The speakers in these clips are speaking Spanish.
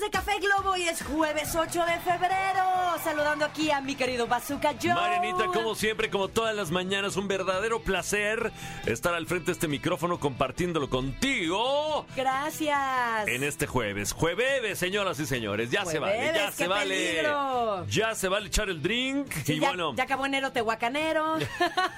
Amigos de Café Globo, hoy es jueves 8 de febrero. Saludando aquí a mi querido Bazooka Joe. Marianita, como siempre, como todas las mañanas, un verdadero placer estar al frente de este micrófono compartiéndolo contigo Gracias. en este jueves. Jueves, señoras y señores, ya se vale, ya se vale. Ya se vale echar el drink. Sí, y ya, bueno, ya acabó enero tehuacanero.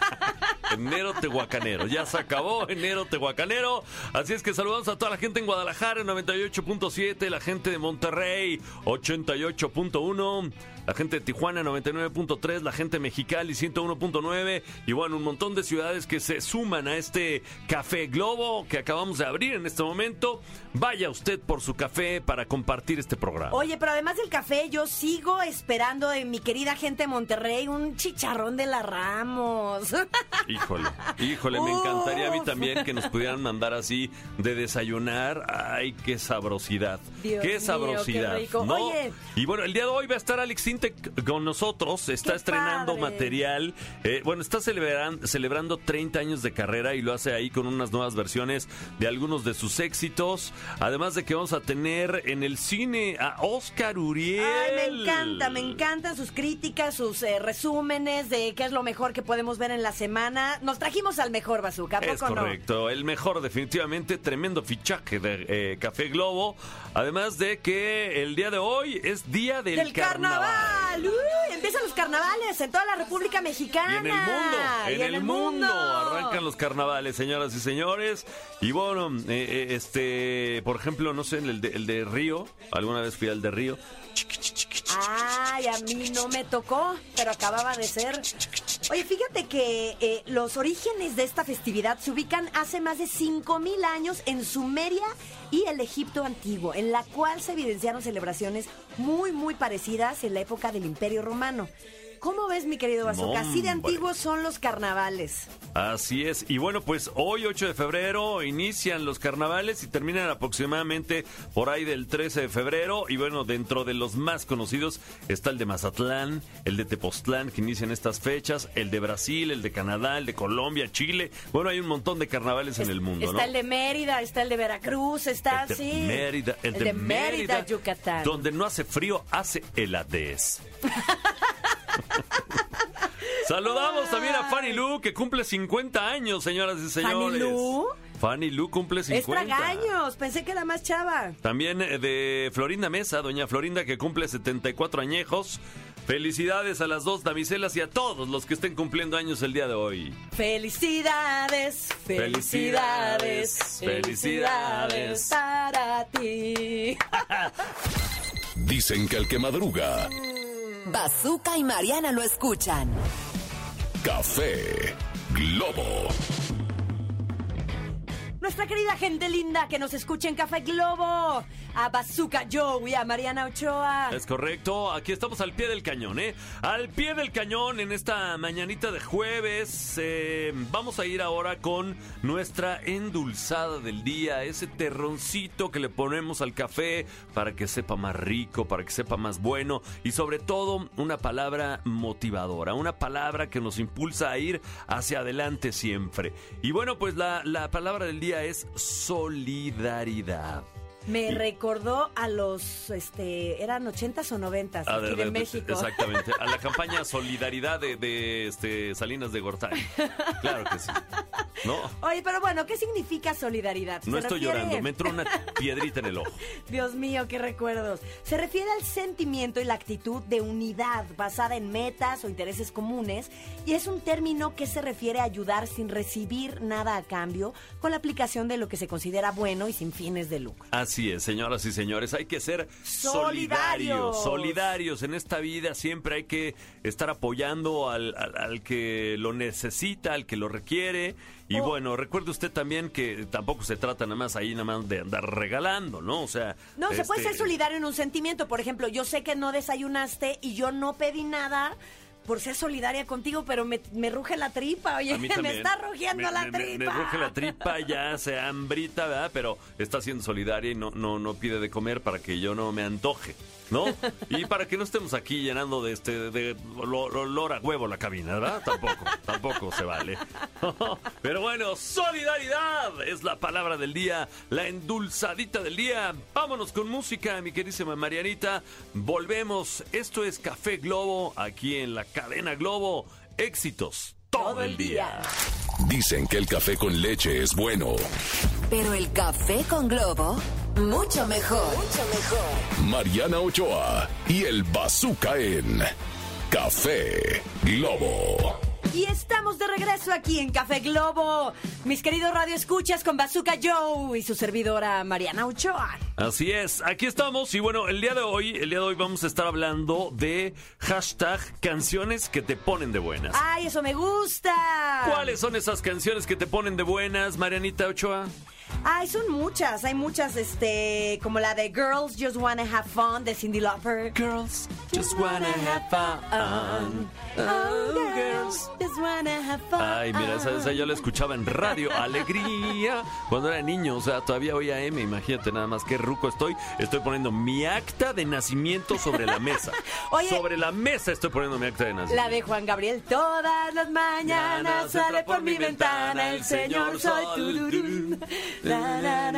enero tehuacanero. Ya se acabó enero tehuacanero. Así es que saludamos a toda la gente en Guadalajara, 98.7, la gente de Monterrey, 88.1. La gente de Tijuana 99.3, la gente de Mexicali 101.9 y bueno, un montón de ciudades que se suman a este Café Globo que acabamos de abrir en este momento. Vaya usted por su café para compartir este programa. Oye, pero además del café, yo sigo esperando de mi querida gente de Monterrey un chicharrón de la Ramos. Híjole, híjole, me encantaría a mí también que nos pudieran mandar así de desayunar. Ay, qué sabrosidad. Dios qué mío, sabrosidad. qué rico. ¿no? Oye. Y bueno, el día de hoy va a estar Alex Con nosotros. Está Qué estrenando padre. material. Eh, bueno, está celebran- celebrando 30 años de carrera y lo hace ahí con unas nuevas versiones de algunos de sus éxitos. Además de que vamos a tener en el cine a Oscar Uriel. Ay, me encanta, me encantan sus críticas, sus eh, resúmenes de qué es lo mejor que podemos ver en la semana. Nos trajimos al mejor bazooka, ¿a Es no? correcto, el mejor definitivamente, tremendo fichaje de eh, Café Globo. Además de que el día de hoy es día del, Del carnaval. Empiezan los carnavales en toda la República Mexicana. Y en el mundo, en, el, mundo. arrancan los carnavales, señoras y señores. Y bueno, eh, eh, este, por ejemplo, no sé, el de, el de Río, alguna vez fui al de Río. Ay, a mí no me tocó, pero acababa de ser. Oye, fíjate que eh, los orígenes de esta festividad se ubican hace más de 5.000 años en Sumeria y el Egipto antiguo, en la cual se evidenciaron celebraciones muy, muy parecidas en la época del Imperio Romano. ¿Cómo ves, mi querido Bazooka? Así de antiguos son los carnavales. Así es. Y bueno, pues hoy 8 de febrero inician los carnavales y terminan aproximadamente por ahí del 13 de febrero. Y bueno, dentro de los más conocidos está el de Mazatlán, el de Tepoztlán que inician estas fechas, el de Brasil, el de Canadá, el de Colombia, Chile. Bueno, hay un montón de carnavales en el mundo, está ¿no? el de Mérida, está el de Veracruz, está El de sí. Mérida, el, de, de Mérida, Mérida, Yucatán. Donde no hace frío, hace heladez. Saludamos también a Fanny Lu, que cumple 50 años, señoras y señores. Lu? Fanny Lu cumple Es 50. tragaños, pensé que era más chava. También eh, de Florinda Mesa, doña Florinda, que cumple 74 añejos. Felicidades a las dos damiselas y a todos los que estén cumpliendo años el día de hoy. Felicidades, felicidades, Felicidades, felicidades felicidades. para ti. Dicen que el que madruga, Bazooka y Mariana lo escuchan. Café Globo. Nuestra querida gente linda que nos escucha en Café Globo, a Bazooka Joe y a Mariana Ochoa. Es correcto, aquí estamos al pie del cañón, ¿eh? Al pie del cañón en esta mañanita de jueves. eh, vamos a ir ahora con nuestra endulzada del día, ese terroncito que le ponemos al café para que sepa más rico, para que sepa más bueno y sobre todo una palabra motivadora, una palabra que nos impulsa a ir hacia adelante siempre. Y bueno, pues la, la palabra del día es solidaridad. Me recordó a los, este, eran ochentas o noventas A aquí ver, de, de- de- México. Exactamente. A la campaña Solidaridad de, de, este, Salinas de Gortari. Claro que sí. No, Oye, pero bueno, ¿qué significa solidaridad? no estoy refiere- llorando. Me entró una piedrita en el ojo. Dios mío, qué recuerdos. Se refiere al sentimiento y la actitud de unidad basada en metas o intereses comunes y es un término que se refiere a ayudar sin recibir nada a cambio con la aplicación de lo que se considera bueno y sin fines de lucro. Así es, señoras y señores. Hay que ser Solidarios. solidarios. Solidarios. En esta vida siempre hay que estar apoyando al, al- al que lo necesita, al que lo requiere. Y Oh. bueno, recuerde usted también que tampoco se trata nada más ahí nada más de andar regalando, ¿no? O sea... No, se puede este, ser solidario en un sentimiento. Por ejemplo, yo sé que no desayunaste y yo no pedí nada por ser solidaria contigo, pero me, me ruge la tripa, oye, me está rugiendo Me- la me- tripa. Me, ruge la tripa, ya se hambrita, ¿verdad? Pero está siendo solidaria y no, no, no pide de comer para que yo no me antoje. ¿No? Y para que no estemos aquí llenando de este de lo- lo- olor a huevo la cabina, ¿verdad? Tampoco, tampoco se vale. Pero bueno, solidaridad es la palabra del día, la endulzadita del día. Vámonos con música, mi querísima Marianita. Volvemos. Esto es Café Globo, aquí en la cadena Globo. Éxitos todo, el día. Dicen que el café con leche es bueno. Pero el café con globo, mucho mejor. Mucho mejor. Mariana Ochoa y el Bazooka en Café Globo. Y estamos de regreso aquí en Café Globo. Mis queridos Radio Escuchas con Bazooka Joe y su servidora Mariana Ochoa. Así es, aquí estamos y bueno, el día de hoy, el día de hoy vamos a estar hablando de hashtag canciones que te ponen de buenas. ¡Ay, eso me gusta! ¿Cuáles son esas canciones que te ponen de buenas, Marianita Ochoa? Ay, son muchas. Hay muchas, este, como la de Girls Just Wanna Have Fun de Cindy Lauper. Girls just wanna have fun. Oh, girls just wanna have fun. Ay, mira, esa, esa yo la escuchaba en radio, Alegría, cuando era niño, o sea, todavía oía M, imagínate nada más qué ruco estoy. Estoy poniendo mi acta de nacimiento sobre la mesa. Oye. sobre la mesa estoy poniendo mi acta de nacimiento. La de Juan Gabriel. Todas las mañanas sale por mi ventana el señor Sol. La, la,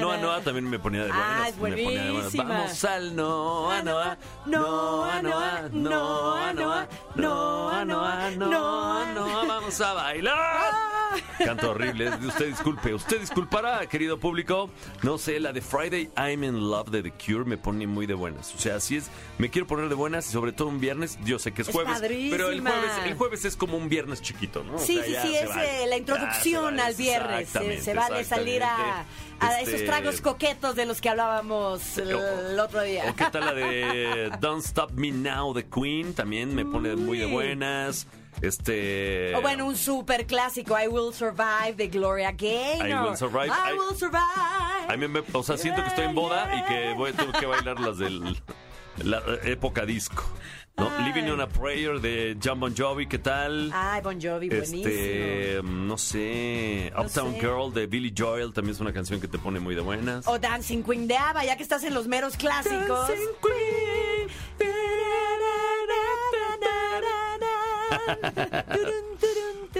Noa. Noa también me ponía de buenas. Ah, de buenas. buenísima. Vamos al Noa Noa. Noa Noa. Noa Noa. Noa Noa. Noa Noa. Vamos a bailar. Canto horrible. Usted disculpe. Usted disculpará, querido público. No sé, la de Friday I'm in Love de The Cure me pone muy de buenas. O sea, así es. Me quiero poner de buenas y sobre todo un viernes. Yo sé que es Es jueves. Pero el jueves, el jueves es como un viernes chiquito, ¿no? O Sí, sea, sí, sí, es vale. eh, la introducción vale. al viernes. Se, Exactamente, se vale salir a, esos tragos Este, coquetos de los que hablábamos el, el otro día. ¿O qué tal la de Don't Stop Me Now de Queen? También me pone muy de buenas. Este. O bueno, un super clásico, I Will Survive de Gloria Gaynor. I Will Survive. I I- Will Survive. A mí me, o sea, siento que estoy en boda y que voy tengo que bailar las del la época disco. ¿no? Ay. Living on a Prayer de John Bon Jovi, ¿qué tal? Ay, Bon Jovi, buenísimo. Este, no sé, No Uptown sé. Girl de Billy Joel también es una canción que te pone muy de buenas. O Dancing Queen de ABBA, ya que estás en los meros clásicos.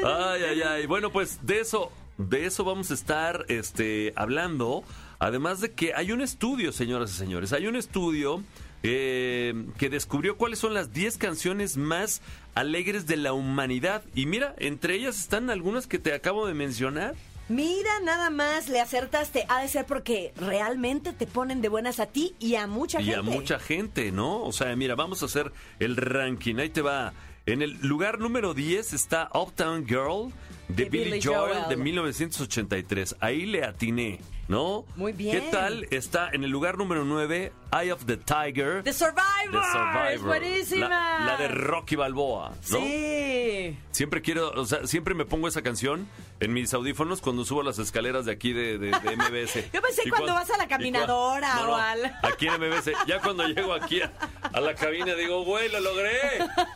Ay, ay, ay. Bueno, pues de eso, de eso vamos a estar este, hablando. Además de que hay un estudio, señoras y señores, hay un estudio eh, que descubrió cuáles son las 10 canciones más alegres de la humanidad. Y mira, entre ellas están algunas que te acabo de mencionar. Mira, nada más le acertaste. Ha de ser porque realmente te ponen de buenas a ti y a mucha y gente. a mucha gente, ¿no? O sea, mira, vamos a hacer el ranking. Ahí te va. En el lugar número 10 está Uptown Girl de, De Billy, Billy Joel, Joel. de 1983. Ahí le atiné, ¿no? Muy bien. ¿Qué tal? Está en el lugar número 9 Eye of the Tiger. The Survivor. The Survivor. Buenísima. La, la de Rocky Balboa, ¿no? Sí. Siempre quiero, o sea, siempre me pongo esa canción en mis audífonos cuando subo las escaleras de aquí de, de- de MBS. Yo pensé Y cuando vas a la caminadora no, no, o al- Aquí en MBS. Ya cuando llego aquí a, a la cabina digo, güey, lo logré.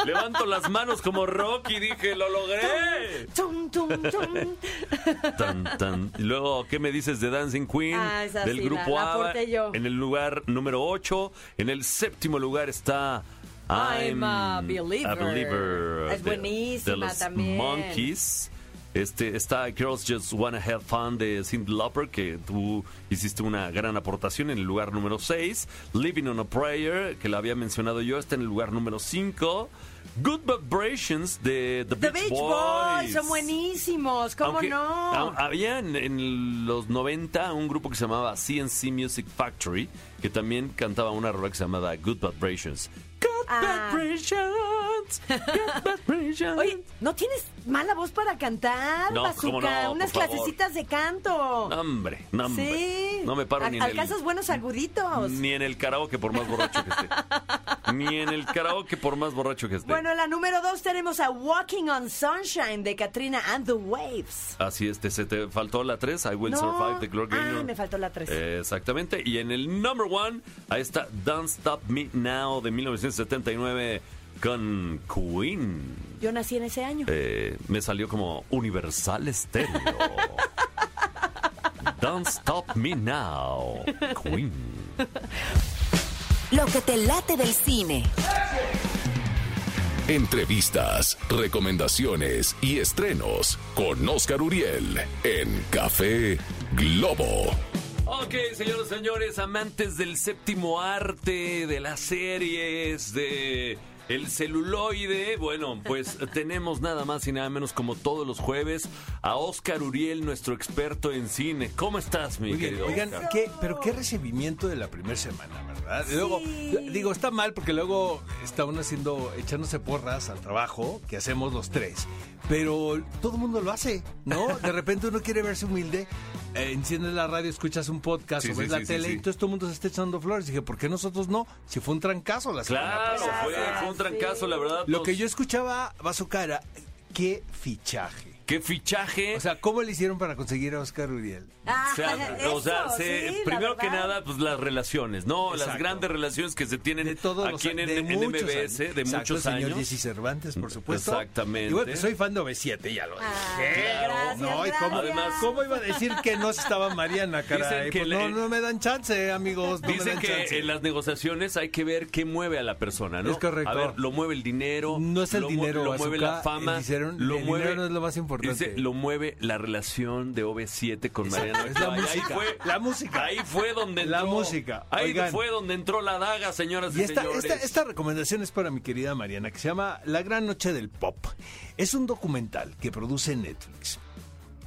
Levanto las manos como Rocky, dije, lo logré. Tum, tum, tum. Tan, tan. Y luego, ¿qué me dices de Dancing Queen? Ah, esa del sí, grupo la- la ABBA. aporté yo. En el lugar número 8. En el séptimo lugar está... I'm a believer. a believer Es de- buenísima de los también. Monkeys. Este, está Girls Just Wanna Have Fun de Cyndi Lauper, que tú hiciste una gran aportación en el lugar número 6. Living on a Prayer, que la había mencionado yo, está en el lugar número 5. Good Vibrations de The, The Beach Beach Boys son buenísimos, ¿cómo Aunque, no? ha- Había en, en los 90 un grupo que se llamaba CNC Music Factory, que también cantaba una rola que se llamaba Good Vibrations. Good Ah. Vibrations. Good Vibrations. Oye, ¿no tienes mala voz para cantar, No, cómo no, Unas por favor. clasecitas de canto. No, hombre, no, hombre. Sí. No me paro ni en el... Alcanzas buenos aguditos. Ni en el karaoke por más borracho que esté. Ni en el karaoke por más borracho que esté. Bueno, en la número dos tenemos a Walking on Sunshine de Katrina and the Waves. Así es, te, se te faltó la 3, I Will No. Survive Gloria Gaynor. Ah, me faltó la tres. Eh, exactamente. Y en el number one, ahí está Don't Stop Me Now de 1979 con Queen. Yo nací en ese año. Eh, me salió como Universal Stereo. Don't Stop Me Now, Queen. Lo que te late del cine. Entrevistas, recomendaciones y estrenos con Oscar Uriel en Café Globo. Ok, señores, señores, amantes del séptimo arte, de las series, de el celuloide. Bueno, pues tenemos nada más y nada menos como todos los jueves a Oscar Uriel, nuestro experto en cine. ¿Cómo estás, mi Muy bien, querido oigan, Oscar? ¿qué, pero qué recibimiento de la primera semana, ¿verdad? Luego, digo, está mal porque luego está uno haciendo, echándose porras al trabajo que hacemos los tres. Pero todo el mundo lo hace, ¿no? De repente uno quiere verse humilde, eh, enciendes la radio, escuchas un podcast Sí, o sí, ves la sí, tele sí. y entonces todo el mundo se está echando flores. Dije, ¿por qué nosotros no? Si fue un trancazo la semana Claro, pasada. fue, fue un trancazo, la verdad. Lo que yo escuchaba, Bazooka, era, ¿qué fichaje? ¿Qué fichaje? O sea, ¿cómo le hicieron para conseguir a Oscar Uriel? Ah, O sea, o sea, eso, se- sí, primero que nada, pues las relaciones, ¿no? Las Exacto. grandes relaciones que se tienen de todos los aquí en, de en muchos MBS años. de Exacto, muchos el señor años. Jesse Cervantes, por supuesto. Exactamente. Y bueno, pues soy fan de OV7, ya lo dije. Ah, gracias, no, ¿y cómo. Además, ¿cómo iba a decir que no estaba Mariana, caray? Dicen que Pues le- no, no me dan chance, amigos, no me Dicen dan que chance. en las negociaciones hay que ver qué mueve a la persona, ¿no? Es correcto. A ver, lo mueve el dinero. No es el lo dinero, Lo mueve la fama. lo el mueve, dinero no es lo más importante. Dice, lo mueve la relación de OV7 con Mariana. es la música, Ahí fue, la música. Ahí fue donde entró. La música. Ahí Oigan. fue donde entró la daga, señoras y, Y esta, señores. esta, esta recomendación es para mi querida Mariana, que se llama La Gran Noche del Pop. Es un documental que produce Netflix.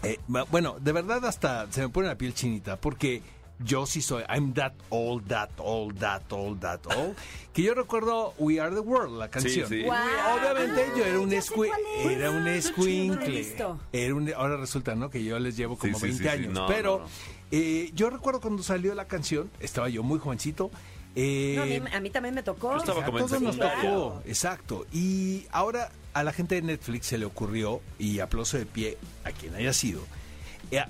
Eh, bueno, de verdad hasta se me pone la piel chinita, porque yo sí soy, I'm that old, that old, that old, that old, que yo recuerdo We Are the World, la canción. sí. Guau. Obviamente yo era un Ya sé escui- cuál es. era un escuincle. visto. Era un, ahora resulta, ¿no? Que yo les llevo como Sí, sí, 20 sí, sí. años. No, pero no, no. eh, yo recuerdo cuando salió la canción, estaba yo muy jovencito. eh, No, a, mí, a mí también me tocó. Yo estaba todos nos tocó, exacto. Y ahora a la gente de Netflix se le ocurrió, y aplauso de pie a quien haya sido,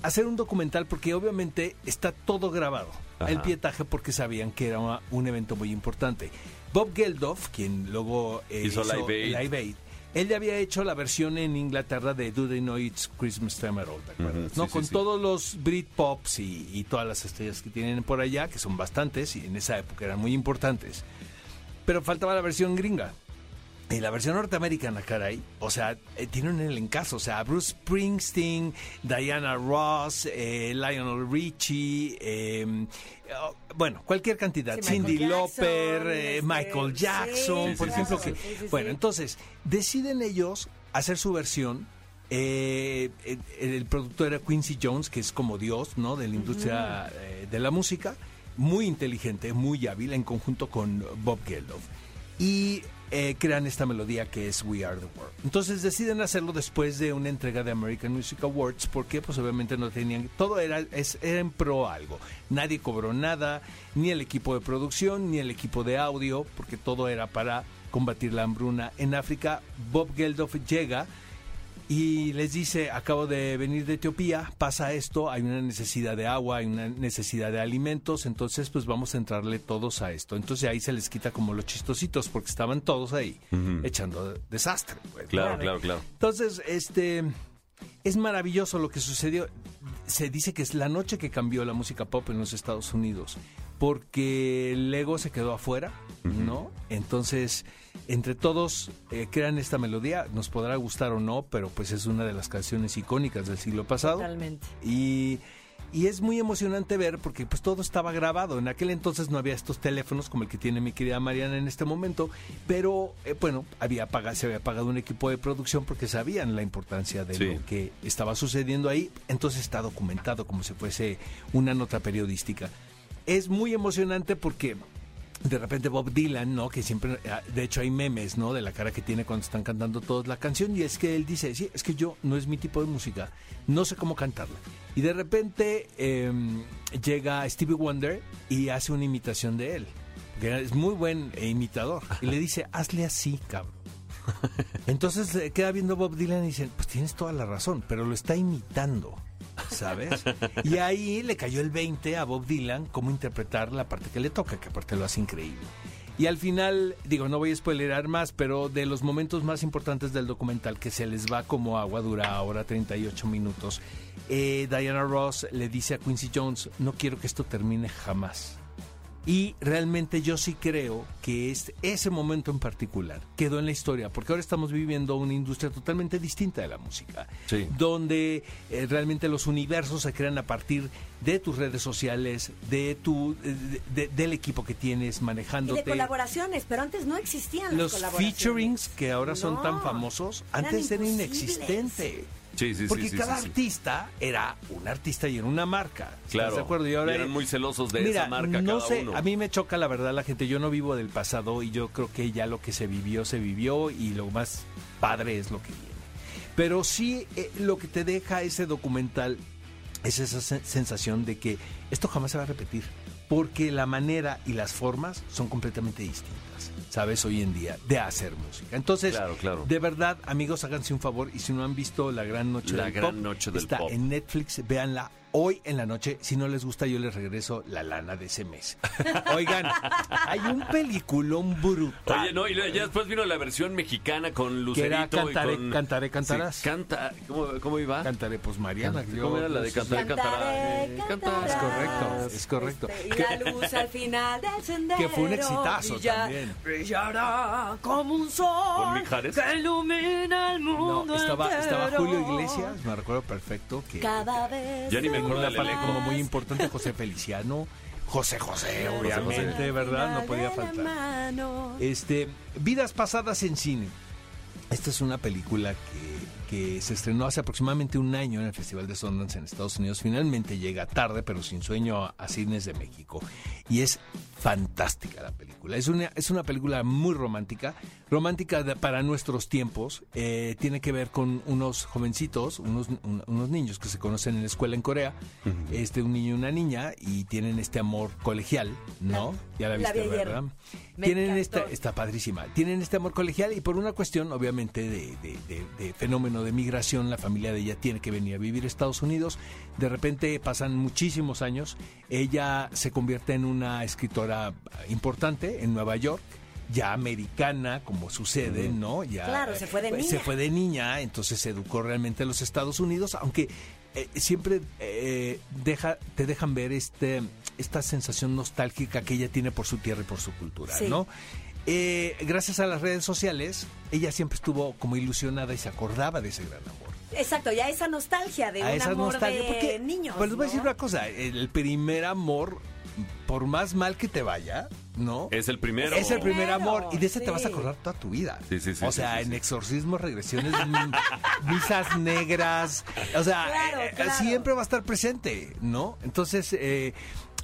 hacer un documental porque obviamente está todo grabado. Ajá. El pietaje porque sabían que era un evento muy importante. Bob Geldof, quien luego eh, Hizo Live Aid. Él ya había hecho la versión en Inglaterra de Do They Know It's Christmas Time at All, ¿te acuerdas? Ujú, sí, ¿no? sí, Con sí. todos los Britpops y, y todas las estrellas que tienen por allá, que son bastantes y en esa época eran muy importantes. Pero faltaba la versión gringa. Y la versión norteamericana, caray, o sea, eh, tiene un elencazo, o sea, Bruce Springsteen, Diana Ross, eh, Lionel Richie, eh, oh, bueno, cualquier cantidad, Sí, Cindy Lauper, eh, Michael Jackson, sí, por sí, ejemplo, que, bueno, entonces, deciden ellos hacer su versión. eh, el, el productor era Quincy Jones, que es como Dios, ¿no? De la industria eh, de la música, muy inteligente, muy hábil, en conjunto con Bob Geldof. Y eh, crean esta melodía que es We Are the World. Entonces deciden hacerlo después de una entrega de American Music Awards, porque pues obviamente no tenían, todo era, es, era en pro algo. Nadie cobró nada, ni el equipo de producción, ni el equipo de audio, porque todo era para combatir la hambruna en África. Bob Geldof llega y les dice, acabo de venir de Etiopía, pasa esto, hay una necesidad de agua, hay una necesidad de alimentos, entonces pues vamos a entrarle todos a esto. Entonces ahí se les quita como los chistositos, porque estaban todos ahí echando desastre. pues. Claro, claro, claro. Entonces, este es maravilloso lo que sucedió. Se dice que es la noche que cambió la música pop en los Estados Unidos, porque el ego se quedó afuera, ¿no? Entonces, entre todos eh, crean esta melodía, nos podrá gustar o no, pero pues es una de las canciones icónicas del siglo pasado. Totalmente. Y, y es muy emocionante ver porque pues todo estaba grabado. En aquel entonces no había estos teléfonos como el que tiene mi querida Mariana en este momento, pero eh, bueno, había paga- se había pagado un equipo de producción porque sabían la importancia de Sí. lo que estaba sucediendo ahí. Entonces está documentado como si fuese una nota periodística. Es muy emocionante porque de repente Bob Dylan, ¿no? Que siempre, ah, de hecho hay memes, ¿no? De la cara que tiene cuando están cantando todos la canción y es que él dice, sí, es que yo no es mi tipo de música, no sé cómo cantarla. Y de repente eh, llega Stevie Wonder y hace una imitación de él, que es muy buen imitador, y le dice, hazle así, cabrón. Entonces eh, queda viendo Bob Dylan y dice, pues tienes toda la razón, pero lo está imitando. ¿Sabes? Y ahí le cayó el 20 a Bob Dylan cómo interpretar la parte que le toca, que aparte lo hace increíble. Y al final, digo, no voy a spoilerar más, pero de los momentos más importantes del documental, que se les va como agua, dura ahora 38 minutos, eh, Diana Ross le dice a Quincy Jones, no quiero que esto termine jamás. Y realmente yo sí creo que es, ese momento en particular quedó en la historia, porque ahora estamos viviendo una industria totalmente distinta de la música, Sí. donde eh, realmente los universos se crean a partir de tus redes sociales, de tu, de- de- del equipo que tienes Y de manejándote. colaboraciones, pero antes no existían Los las colaboraciones. featurings que ahora son No, tan famosos, eran antes era imposibles. inexistente. Sí, sí, Porque sí, cada artista era un artista y era una marca. ¿Estás Claro. de acuerdo? Y ahora Y eran muy celosos de Mira, esa marca no cada sé, uno. a mí me choca la verdad la gente. Yo no vivo del pasado y yo creo que ya lo que se vivió se vivió y lo más padre es lo que viene. Pero sí eh, lo que te deja ese documental es esa sen- sensación de que esto jamás se va a repetir, porque la manera y las formas son completamente distintas, ¿sabes? Hoy en día, de hacer música. Entonces, Claro, claro. de verdad, amigos, háganse un favor y si no han visto La Gran Noche La del Gran Pop, Noche del está Pop. en Netflix, véanla hoy en la noche. Si no les gusta, yo les regreso la lana de ese mes. Oigan, hay un peliculón brutal. Oye, no, y ya después vino la versión mexicana con Lucerito era Cantaré, y con... Cantaré, Cantarás. Sí, canta... ¿Cómo, cómo iba? Cantaré, pues Mariana. ¿Cómo era la de Cantaré, Cantaré, Cantará? cantarás, Es correcto, es correcto. este, y la luz al final del sendero. Que fue un exitazo brilla- también. Brillará como un sol. ¿Con Mijares? Que ilumina el mundo. No, estaba. Julio Iglesias, me recuerdo perfecto, que Cada vez. Ya ni me son acuerdo una parte como muy importante, José Feliciano, José José, obviamente, José. ¿verdad? No podía faltar. Este, Vidas pasadas en cine. Esta es una película que, que se estrenó hace aproximadamente un año en el Festival de Sundance en Estados Unidos. Finalmente llega tarde, pero sin sueño, a, a cines de México. Y es fantástica la película. Es una, es una película muy romántica, romántica de- para nuestros tiempos. Eh, tiene que ver con unos jovencitos, unos, un- unos niños que se conocen en la escuela en Corea. este, un niño y una niña, y tienen este amor colegial, ¿no? Ya la La viste, vi ayer. ¿verdad? Me tienen encantó. esta, está padrísima. Tienen este amor colegial y por una cuestión, obviamente, de, de- de- de fenómeno de migración, la familia de ella tiene que venir a vivir a Estados Unidos. De repente pasan muchísimos años. Ella se convierte en una escritora importante en Nueva York. Ya americana, como sucede, ¿no? Ya, Claro, se fue de pues, niña. Se fue de niña, entonces se educó realmente en los Estados Unidos, aunque eh, siempre eh, deja, te dejan ver este, esta sensación nostálgica que ella tiene por su tierra y por su cultura, Sí. ¿no? Eh, gracias a las redes sociales, ella siempre estuvo como ilusionada y se acordaba de ese gran amor. Exacto, ya esa nostalgia de a un esa amor nostalgia. de porque, niños. pues les voy a decir una cosa, el primer amor, por más mal que te vaya, ¿no? Es el primero. Es el primer amor y de ese te vas a acordar toda tu vida. Sí, sí, sí, O sea, sí, en sí. exorcismos, regresiones, mm, misas negras. O sea, Claro, eh, claro. siempre va a estar presente, ¿no? Entonces, eh,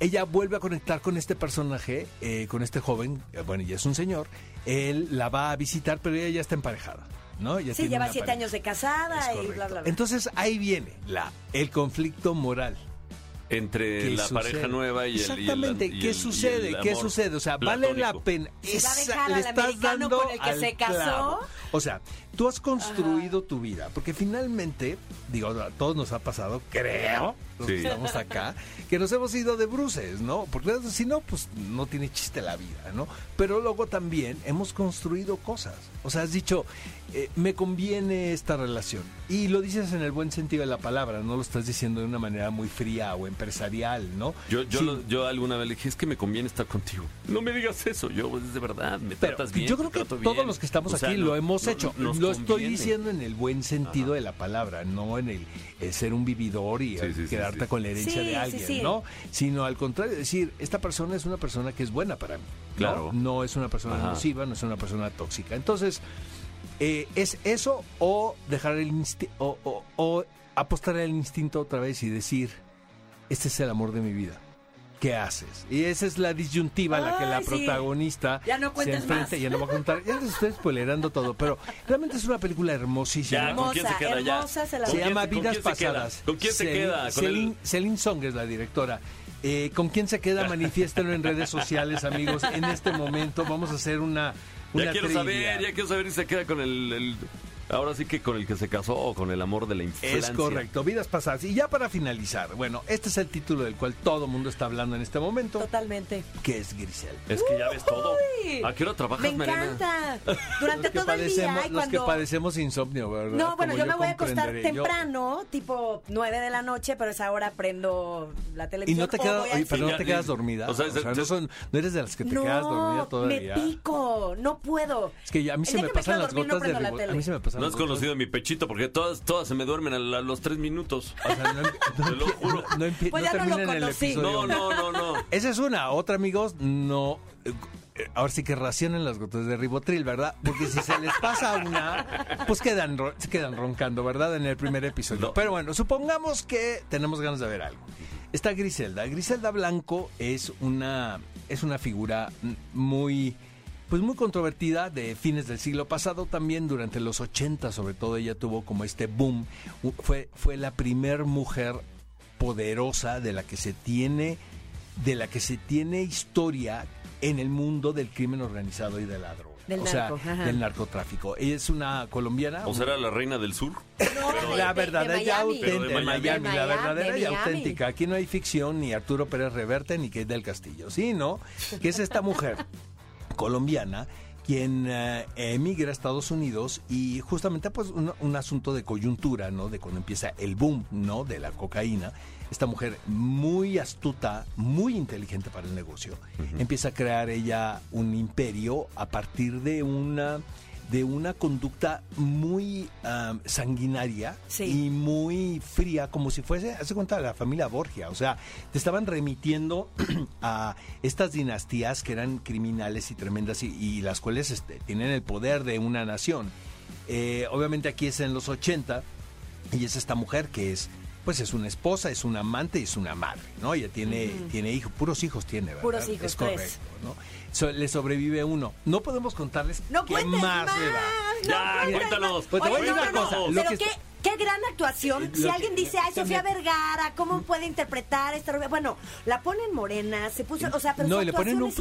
ella vuelve a conectar con este personaje, eh, con este joven, eh, bueno, ya es un señor. Él la va a visitar, pero ella ya está emparejada, ¿no? Ya Sí, tiene lleva siete pareja. años de Es casada y correcto. bla, bla, bla. Entonces ahí viene la, el conflicto moral. Entre ¿Qué la sucede? pareja nueva y el... y el- Exactamente, ¿qué el- sucede? ¿Qué sucede? O sea, vale la platónico. pena. ¿Se va a dejar le al estás dando con el que al se casó? clavo. O sea, tú has construido tu vida, porque finalmente, digo, a todos nos ha pasado, creo, los que estamos acá, que nos hemos ido de bruces, ¿no? Porque si no, pues no tiene chiste la vida, ¿no? Pero luego también hemos construido cosas. O sea, has dicho, eh, me conviene esta relación. Y lo dices en el buen sentido de la palabra, no lo estás diciendo de una manera muy fría o empresarial, ¿no? Yo, yo, Sí. lo- yo alguna vez le dije, es que me conviene estar contigo. No me digas eso, yo es de verdad, me Pero tratas bien. yo creo que todos bien. los que estamos O sea, aquí no- lo hemos no- hecho. Lo estoy diciendo en el buen sentido de la palabra, no en el, eh, ser un vividor y Sí, sí, sí, quedarte sí. con la herencia Sí, de alguien, sí. ¿no? Sino al contrario, decir, esta persona es una persona que es buena para mí. ¿no? Claro. No, es una persona Ajá. nociva, no es una persona tóxica. Entonces, eh, ¿es eso o dejar el o- o apostar al instinto otra vez y decir, este es el amor de mi vida? ¿Qué haces? Y esa es la disyuntiva a la que la sí. protagonista Ya no se enfrenta. más. Ya no voy a contar, ya les estoy spoilerando todo, pero realmente es una película hermosísima. Ya, ¿con quién se Hermosa, queda ya? hermosa, se la ¿Con Se quién llama con quién Vidas? Pasadas. ¿Con quién se queda? Celine, el- Celine Song es la directora. Eh, ¿Con quién se queda? Manifiéstenlo en redes sociales, amigos. En este momento vamos a hacer una, una Ya quiero trivia. saber, ya quiero saber si se queda con el... el- Ahora sí que con el que se casó o con el amor de la infancia. Es correcto, vidas pasadas. Y ya para finalizar, bueno, este es el título del cual todo el mundo está hablando en este momento, Totalmente. que es Grisel. Es que ya ves todo. Uy, ¿A qué hora trabajas, Me Mariana? encanta. Durante todo el día y los que padecemos insomnio, ¿verdad? No, bueno, yo me voy a acostar. Yo- temprano, tipo 9 de la noche, pero a esa hora prendo la Y televisión. no te quedas, pero no te quedas dormida. O O sea, no, son- no eres de las que te no, quedas dormida todavía. me pico, no puedo. Es que ya a mí El se día me pasan las dormir, no gotas de ribo- A mí se me pasan No has conocido mi pechito porque todas, todas se me duermen a, la- los tres minutos. O sea, no, no Te lo juro. no- Pues no ya no lo termina en el conocí. episodio. No, no, no, no. Esa es una. Otra, amigos, no. eh, Ahora sí que racionen las gotas de ribotril, ¿verdad? Porque si se les pasa una, pues quedan, se quedan roncando, ¿verdad? En el primer episodio. No. Pero bueno, supongamos que tenemos ganas de ver algo. Está Griselda. Griselda Blanco es una, es una figura muy, pues muy controvertida de fines del siglo pasado. También durante los 80, sobre todo, ella tuvo como este boom. Fue, fue la primer mujer poderosa de la que se tiene de la que se tiene historia en el mundo del crimen organizado y de la droga. Del o narco, sea, del narcotráfico. Ella es una colombiana. ¿O será la reina del sur? No, la de- verdadera auténtica, Miami. La verdadera de y auténtica. Aquí no hay ficción ni Arturo Pérez Reverte ni Kate del Castillo, sí, ¿no? Que es esta mujer colombiana quien eh, emigra a Estados Unidos y justamente pues un, un asunto de coyuntura, ¿no? De cuando empieza el boom, ¿no? De la cocaína. Esta mujer muy astuta, muy inteligente para el negocio, empieza a crear ella un imperio a partir de una de una conducta muy am, sanguinaria Sí. y muy fría, como si fuese, hace cuenta, la familia Borgia. O sea, te estaban remitiendo a estas dinastías que eran criminales y tremendas y, y las cuales este, tienen el poder de una nación. Eh, obviamente aquí es en los 80 y es esta mujer que es pues es una esposa, es una amante y es una madre, ¿no? Ella tiene, tiene hijos, puros hijos tiene, ¿verdad? Puros hijos, es tres. correcto, ¿no? So- le sobrevive uno. No podemos contarles No qué más, más. le va. no Ya, cuentes cuéntanos. más. Pues te voy a Oye, decir no, una no, cosa, no, lo Pero que qué, qué gran actuación. Eh, si que- alguien dice, ay, Sofía Vergara, ¿cómo puede interpretar esta rubia? Bueno, la ponen morena, se puso, o sea, pero no, su le ponen, un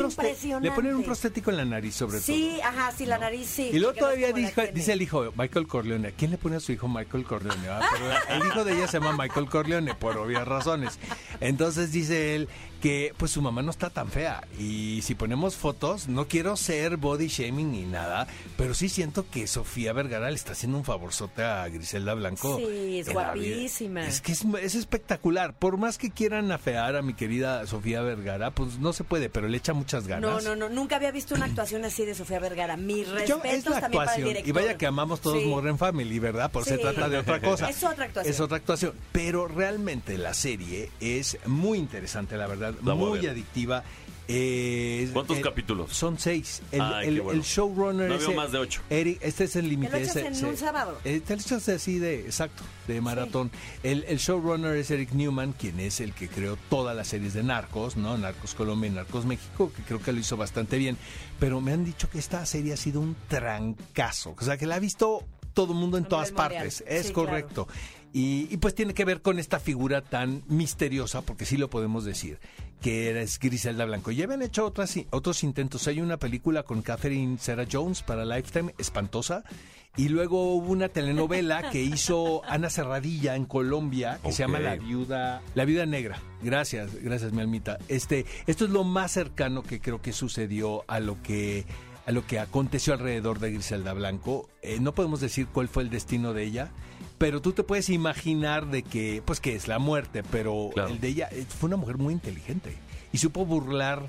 le ponen un prostético en la nariz, sobre Sí, todo. ajá, sí, la nariz sí. Y luego no todavía dijo- dice el hijo, Michael Corleone. ¿A quién le pone a su hijo Michael Corleone? Ah, pero el hijo de ella se llama Michael Corleone, por obvias razones. Entonces dice él que pues su mamá no está tan fea. Y si ponemos fotos, no quiero ser body shaming ni nada, pero sí siento que Sofía Vergara le está haciendo un favorzote a Griselda Blanco. Sí, es guapísima. Es que es, es espectacular. Por más que quieran afear a mi querida Sofía Vergara, pues no se puede, pero le echa muchas ganas. No, no, no, nunca había visto una actuación así de Sofía Vergara. Mis Yo- respetos es la también para el. Y vaya que amamos todos Sí. Modern Family, ¿verdad? Por se Sí. trata de otra cosa. Es otra actuación. Es otra actuación. Pero realmente la serie es muy interesante, la verdad. La muy ver. adictiva. Eh, ¿Cuántos eh, capítulos? Son seis. El, Ay, el- qué bueno. el showrunner No es veo el- más de ocho. Eric, este es el límite. Te lo echas ese- en ese- un sábado. eh, te lo echas así de, exacto, de maratón. El, el showrunner es Eric Newman, quien es el que creó todas las series de Narcos, ¿no? Narcos Colombia y Narcos México, que creo que lo hizo bastante bien. Pero me han dicho que esta serie ha sido un trancazo. O sea, que la ha visto todo el mundo en todas partes. Es Sí, correcto. Y, y pues tiene que ver con esta figura tan misteriosa, porque sí lo podemos decir, que era es Griselda Blanco. Ya habían hecho otras, otros intentos. Hay una película con Catherine Sarah Jones para Lifetime, espantosa. Y luego hubo una telenovela que hizo Ana Serradilla en Colombia, que se llama. La Viuda, La Viuda Negra. Gracias, gracias, mi almita. Este, esto es lo más cercano que creo que sucedió a lo que a lo que aconteció alrededor de Griselda Blanco. Eh, no podemos decir cuál fue el destino de ella, pero tú te puedes imaginar de que, pues que es la muerte, pero Claro. el de ella eh, fue una mujer muy inteligente y supo burlar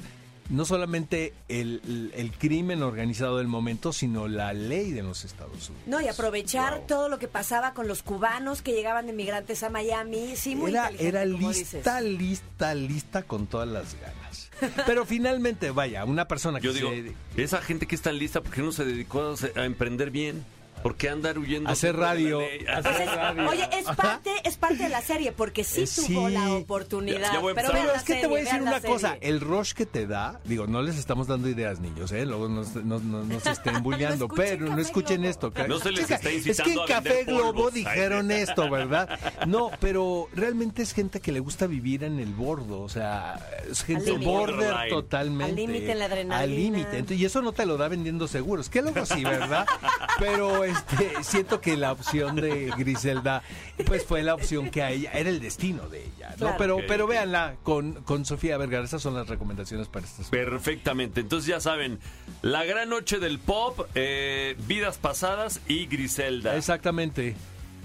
no solamente el, el- el crimen organizado del momento, sino la ley de los Estados Unidos. No, y aprovechar Wow. todo lo que pasaba con los cubanos que llegaban de migrantes a Miami. Sí, muy era, inteligente, era lista, dices. lista, lista con todas las ganas. Pero finalmente, vaya, una persona que Yo digo, se- esa gente que está lista, ¿por qué no se dedicó a, a emprender bien? ¿Por qué andar huyendo? Hacer radio. Pues es- radio. oye, es parte, es parte de la serie, porque sí Eh, tuvo la oportunidad. Ya- ya pero es que te voy a decir una cosa, el rush que te da, digo, no les estamos dando ideas, niños, ¿eh? Luego nos, nos, nos- nos estén bulleando, pero no escuchen Globo. esto. No se les Chica, está Es que incitando en a Café Globo polvos. dijeron esto, ¿verdad? No, pero realmente es gente que le gusta vivir en el bordo, o sea, es gente border Borderline. totalmente. Al límite en la adrenalina. Al límite, entonces, y eso no te lo da vendiendo seguros, que luego sí, ¿verdad? Pero, este, siento que la opción de Griselda, pues fue la opción que a ella, era el destino de ella, ¿no? Claro. Pero, pero véanla con, con Sofía Vergara, esas son las recomendaciones para estas. Perfectamente. Entonces ya saben, la gran noche del pop, eh, vidas pasadas y Griselda. Exactamente.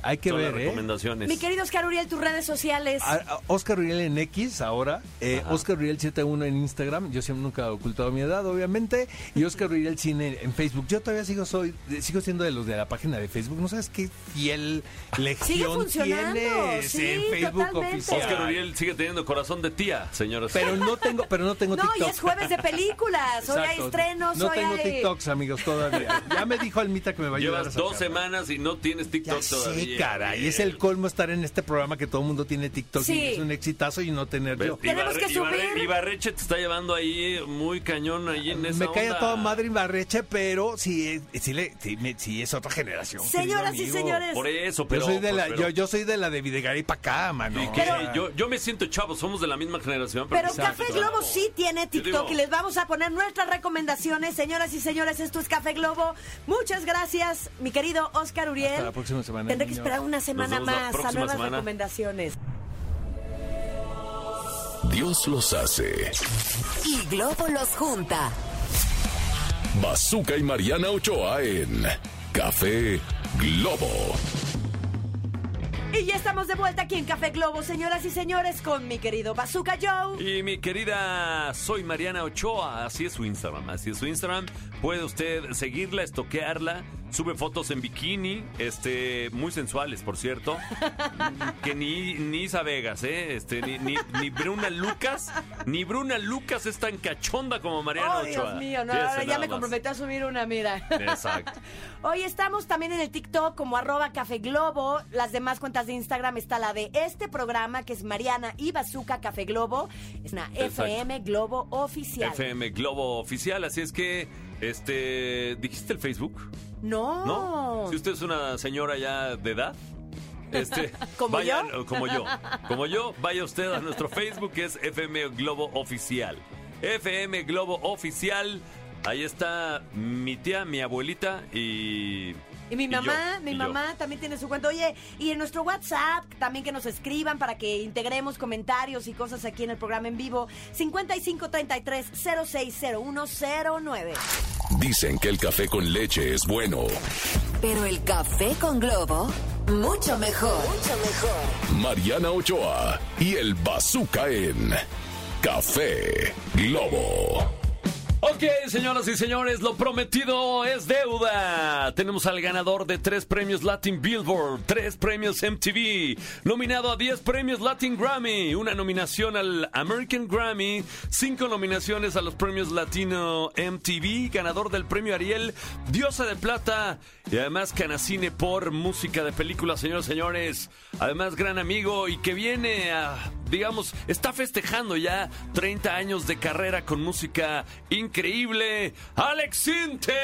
Hay que Son ver, las ¿eh? recomendaciones. Mi querido Oscar Uriel, tus redes sociales. A- a- Oscar Uriel en X ahora, eh, Oscar Uriel 71 en Instagram, yo siempre nunca he ocultado mi edad, obviamente, y Oscar Uriel Cine en Facebook. Yo todavía sigo soy sigo siendo de los de la página de Facebook, no sabes qué fiel funcionando. tienes Sí, en Facebook totalmente. oficial. Oscar Uriel sigue teniendo corazón de tía, señoras. Pero no tengo, pero no tengo no, TikTok. y es jueves de películas. Hoy hay estrenos, No hoy tengo hay... TikToks, amigos, todavía. Ya me dijo Almita que me va a ayudar Llevas a dos semanas y no tienes TikTok Ya todavía. sé, caray. Es el colmo estar en este programa que todo el mundo tiene TikTok Sí. y es un exitazo y no tener yo. Tenemos que subir. Ibarreche te está llevando ahí muy cañón ahí en esa Me cae a toda madre Ibarreche, pero sí, eh, sí, es otra generación. Señoras y señores. Por eso, pero... yo, soy de la, pero- yo, yo soy de la de Videgaray para acá, mano. Yo, yo me siento chavo, somos de la misma generación. Pero siento Café. Globo sí tiene TikTok digo- y les vamos a poner nuestras recomendaciones. Señoras y señores, esto es Café Globo. Muchas gracias, mi querido Oscar Uriel. Hasta la próxima semana, Tendré que niños. Esperar una semana más a nuevas semana. recomendaciones. Dios los hace. Y Globo los junta. Bazooka y Mariana Ochoa en Café Globo. Y ya estamos de vuelta aquí en Café Globo, señoras y señores, con mi querido Bazooka Joe. Y mi querida, soy Mariana Ochoa, así es su Instagram, así es su Instagram. Puede usted seguirla, estoquearla, sube fotos en bikini, este, muy sensuales, por cierto. que ni, ni Isa Vegas, ¿eh? Este, ni, ni, ni Bruna Lucas, ni Bruna Lucas es tan cachonda como Mariana Oh, Ochoa. Dios mío, no, ahora ya me comprometí a subir una, mira. Exacto. Hoy estamos también en el TikTok como arroba Café Globo. Las demás cuentas de Instagram está la de este programa, que es Mariana y Bazooka Café Globo. Es una Exacto. FM Globo oficial. FM Globo Oficial, así es que, este, ¿dijiste el Facebook? No. ¿No? Si usted es una señora ya de edad. Este, ¿Como vaya- yo? Como yo. Como yo, vaya usted a nuestro Facebook que es FM Globo Oficial. FM Globo Oficial. Ahí está mi tía, mi abuelita y... Y mi y yo, mamá, mi yo. mamá también tiene su cuenta. Oye, y en nuestro WhatsApp también que nos escriban para que integremos comentarios y cosas aquí en el programa en vivo. 5533-060109. Dicen que el café con leche es bueno. Pero el café con Globo, mucho mejor. Mucho mejor. Mariana Ochoa y el Bazooka en Café Globo. Ok, señoras y señores, lo prometido es deuda. Tenemos al ganador de tres premios Latin Billboard, tres premios MTV, nominado a 10 premios Latin Grammy, una nominación al American Grammy, cinco nominaciones a los premios Latino MTV, ganador del premio Ariel, Diosa de Plata y además Canacine por música de películas, señores y señores. Además, gran amigo y que viene a, digamos, está festejando ya 30 años de carrera con música increíble. Alex Sintek.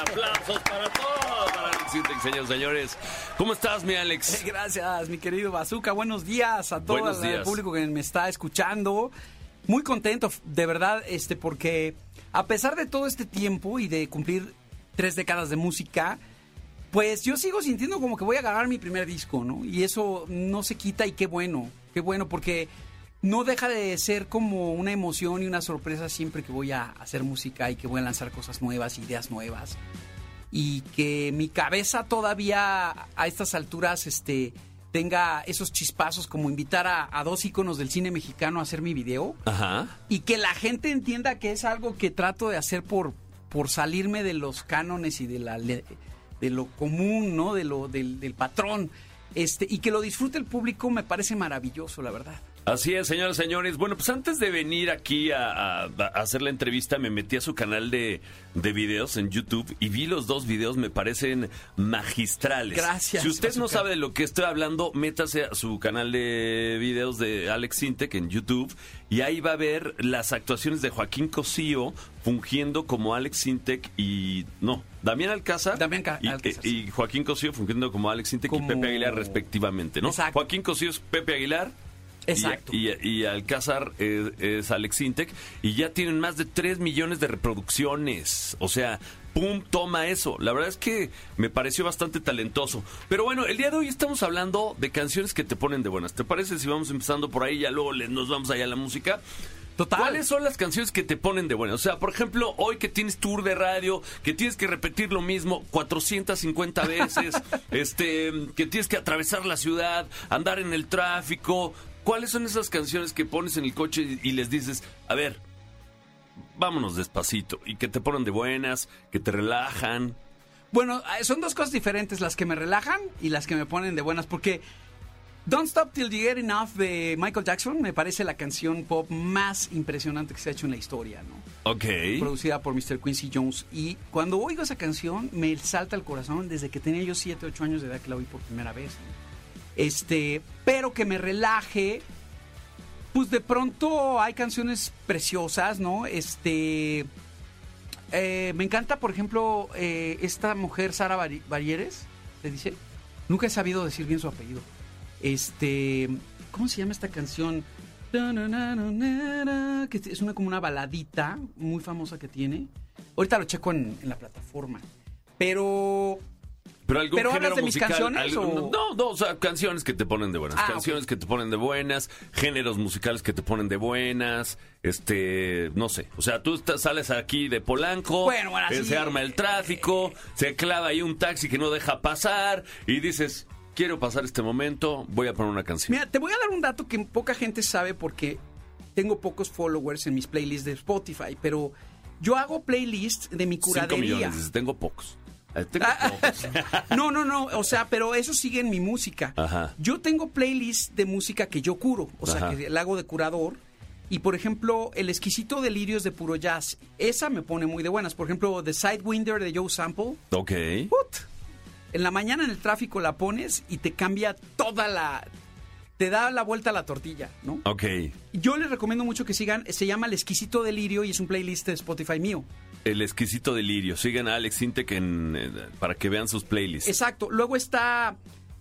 Aplausos para todos, para Alex Sintek, señores y señores. ¿Cómo estás, mi Alex? Gracias, mi querido Bazooka. Buenos días a todo Buenos el días. público que me está escuchando. Muy contento, de verdad, este, porque a pesar de todo este tiempo y de cumplir tres décadas de música, pues yo sigo sintiendo como que voy a ganar mi primer disco, ¿no? Y eso no se quita y qué bueno, qué bueno, porque no deja de ser como una emoción y una sorpresa siempre que voy a hacer música y que voy a lanzar cosas nuevas, ideas nuevas y que mi cabeza todavía a estas alturas este tenga esos chispazos como invitar a, a dos íconos del cine mexicano a hacer mi video Ajá. y que la gente entienda que es algo que trato de hacer por, por salirme de los cánones y de la de lo común, ¿no? De lo del, del patrón. Este, y que lo disfrute el público me parece maravilloso, la verdad. Así es, señores y señores. Bueno, pues antes de venir aquí a, a- a hacer la entrevista, me metí a su canal de, de videos en YouTube y vi los dos videos, me parecen magistrales. Gracias, Si usted no sabe de lo que estoy hablando, métase a su canal de videos de Alex Sintek en YouTube y ahí va a ver las actuaciones de Joaquín Cosío fungiendo como Alex Sintek y... No, Damián Alcázar. Damián Ca- y, Alcázar, y Joaquín Cosío fungiendo como Alex Sintek Como- y Pepe Aguilar respectivamente, ¿no? Exacto. Joaquín Cosío es Pepe Aguilar. Exacto. Y, y, y Alcázar es, es Alex Intec y ya tienen más de 3 millones de reproducciones. O sea, pum, toma eso. La verdad es que me pareció bastante talentoso. Pero bueno, el día de hoy estamos hablando de canciones que te ponen de buenas. ¿Te parece si vamos empezando por ahí, ya luego nos vamos allá a la música? Total. ¿Cuáles son las canciones que te ponen de buenas? O sea, por ejemplo, hoy que tienes tour de radio, que tienes que repetir lo mismo 450 veces, este, que tienes que atravesar la ciudad, andar en el tráfico. ¿Cuáles son esas canciones que pones en el coche y, les dices, a ver, vámonos despacito y que te ponen de buenas, que te relajan? Bueno, eh, son dos cosas diferentes, las que me relajan y las que me ponen de buenas, porque Don't Stop Till You Get Enough de Michael Jackson me parece la canción pop más impresionante que se ha hecho en la historia, ¿no? Ok. Producida por Mr. Quincy Jones. Y cuando oigo esa canción, me salta el corazón desde que tenía yo 7, 8 años de edad que la oí por primera vez. ¿no? Este, pero que me relaje. Pues de pronto hay canciones preciosas, ¿no? Este. eh, me encanta, por ejemplo, eh, esta mujer, Sara Vari- Barieres, ¿se dice? Nunca he sabido decir bien su apellido. Este. ¿Cómo se llama esta canción? Que es una como una baladita muy famosa que tiene. Ahorita lo checo en la plataforma. Pero. Pero algún ¿Pero hablas de mis musical, canciones algún- o- No, no, o sea, canciones que te ponen de buenas, Ah, canciones que te ponen de buenas, géneros musicales que te ponen de buenas, este, no sé, o sea, tú sales aquí de Polanco, Bueno, bueno, eh, así, se arma el tráfico, se clava ahí un taxi que no deja pasar y dices, quiero pasar este momento, voy a poner una canción. Mira, te voy a dar un dato que poca gente sabe porque tengo pocos followers en mis playlists de Spotify, pero yo hago playlists de mi Cinco curadería. millones, dices, tengo pocos. Ah, no, no, no, o sea, pero eso sigue en mi música. Ajá. Yo tengo playlists de música que yo curo, o sea, Ajá. que la hago de curador. Y por ejemplo, El exquisito delirios de puro jazz, esa me pone muy de buenas. Por ejemplo, The Sidewinder de Joe Sample. ok. Put. En la mañana en el tráfico la pones y te cambia toda la... Te da la vuelta a la tortilla, ¿no? Ok. Yo les recomiendo mucho que sigan, se llama El exquisito delirio y es un playlist de Spotify mío. El exquisito delirio. Sigan a Alex Intec en, eh, para que vean sus playlists. Exacto. Luego está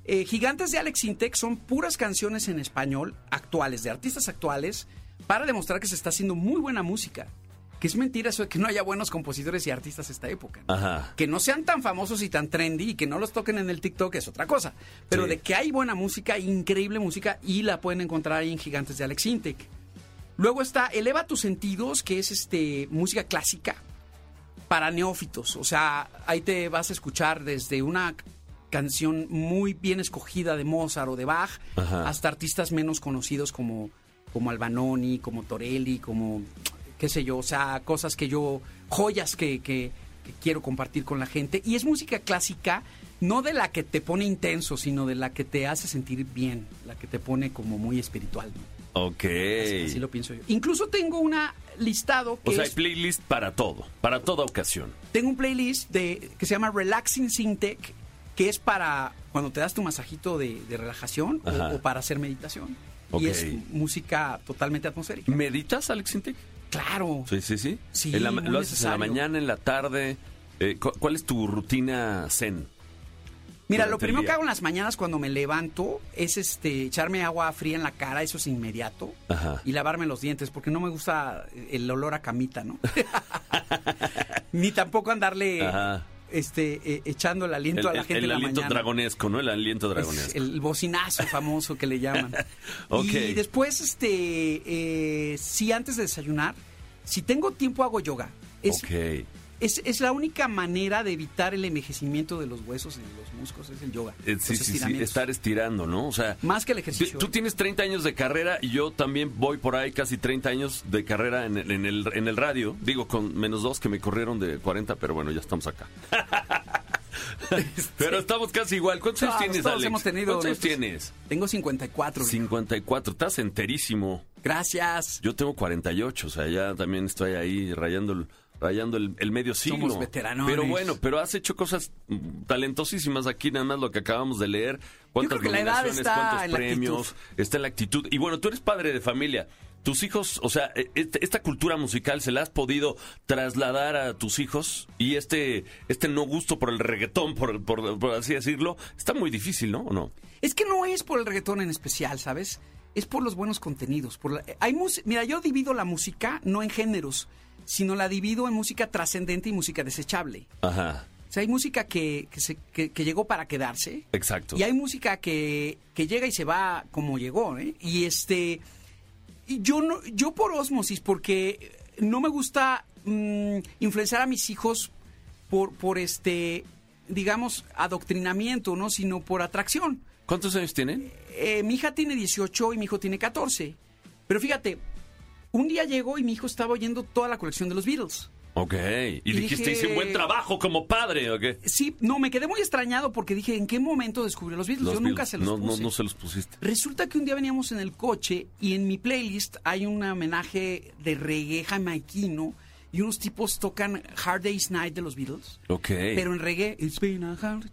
eh, Gigantes de Alex Intec, son puras canciones en español actuales, de artistas actuales, para demostrar que se está haciendo muy buena música. Que es mentira eso de que no haya buenos compositores y artistas esta época. Ajá. Que no sean tan famosos y tan trendy y que no los toquen en el TikTok es otra cosa. Pero Sí. de que hay buena música, increíble música, y la pueden encontrar ahí en Gigantes de Alex Intec. Luego está Eleva tus sentidos, que es este música clásica para neófitos. O sea, ahí te vas a escuchar desde una canción muy bien escogida de Mozart o de Bach Ajá. hasta artistas menos conocidos como, como Albanoni, como Torelli, como qué sé yo, o sea, cosas que yo, joyas que, que- que quiero compartir con la gente. Y es música clásica, no de la que te pone intenso, sino de la que te hace sentir bien, la que te pone como muy espiritual. ¿no? Ok. Así, así lo pienso yo. Incluso tengo una listado que O sea, hay playlist para todo, para toda ocasión. tengo un playlist de, que se llama Relaxing Syntec, que es para cuando te das tu masajito de, de relajación o- para hacer meditación. Ok. Y es música totalmente atmosférica. ¿Meditas, Alex Intec? Claro. Sí, sí, sí. La- ¿Lo haces en la mañana, en la tarde? Eh, cu- ¿Cuál es tu rutina zen? Mira, lo el primero que hago en las mañanas cuando me levanto es este echarme agua fría en la cara, eso es inmediato, Ajá. y lavarme los dientes, porque no me gusta el olor a camita, ¿no? Ni tampoco andarle Ajá. este eh, echando el aliento El, a la el- gente el en la aliento mañana. dragonesco, ¿no? El aliento Es dragonesco. el bocinazo famoso que le llaman. Y después, este, eh, si antes de desayunar, si tengo tiempo hago yoga. Es, ok. Es, es la única manera de evitar el envejecimiento de los huesos y de los músculos, es el yoga. Eh, sí, sí, sí, estar estirando, ¿no? O sea, Más que el ejercicio. tú tienes 30 años de carrera y yo también voy por ahí casi 30 años de carrera en el, en el, en el radio. Digo, con menos dos que me corrieron de 40, pero bueno, ya estamos acá. pero estamos casi igual. ¿Cuántos años Todos, tienes, todos Alex? hemos tenido ¿Cuántos años tienes? Tengo 54. 54. Estás enterísimo. Gracias. Yo tengo 48, o sea, ya también estoy ahí rayando el, rayando el, el medio siglo. Somos veteranones. Pero bueno, pero has hecho cosas talentosísimas aquí, nada más lo que acabamos de leer. ¿Cuántas creo que la edad está cuántos la premios? Está en la actitud. Y bueno, tú eres padre de familia. Tus hijos, o sea, e- este- esta cultura musical se la has podido trasladar a tus hijos y este, este no gusto por el reggaetón, por, por, por así decirlo, está muy difícil, ¿no? ¿O no? Es que no es por el reggaetón en especial, ¿sabes? Es por los buenos contenidos. Por la- hay mus- Mira, yo divido la música no en géneros, sino la divido en música trascendente y música desechable. Ajá. O sea, hay música que, que, se- que- que llegó para quedarse. Exacto. Y hay música que, que llega y se va como llegó, ¿eh? Y este. Y yo no, yo por osmosis, porque no me gusta mm, influenciar a mis hijos por, por este, digamos, adoctrinamiento, ¿no? Sino por atracción. ¿Cuántos años tienen? Eh, mi hija tiene 18 y mi hijo tiene 14. Pero fíjate, un día llegó y mi hijo estaba oyendo toda la colección de los Beatles. Ok. Y, Y dijiste, dije- hice un buen trabajo como padre, ¿o qué? Sí, no, me quedé muy extrañado porque dije, ¿en qué momento descubrió los Beatles? Los Yo nunca Beatles. se los no, puse. no, no se los pusiste. Resulta que un día veníamos en el coche y en mi playlist hay un homenaje de reggae jamaiquino y unos tipos tocan Hard Day's Night de los Beatles. Ok. Pero en reggae, it's been a hard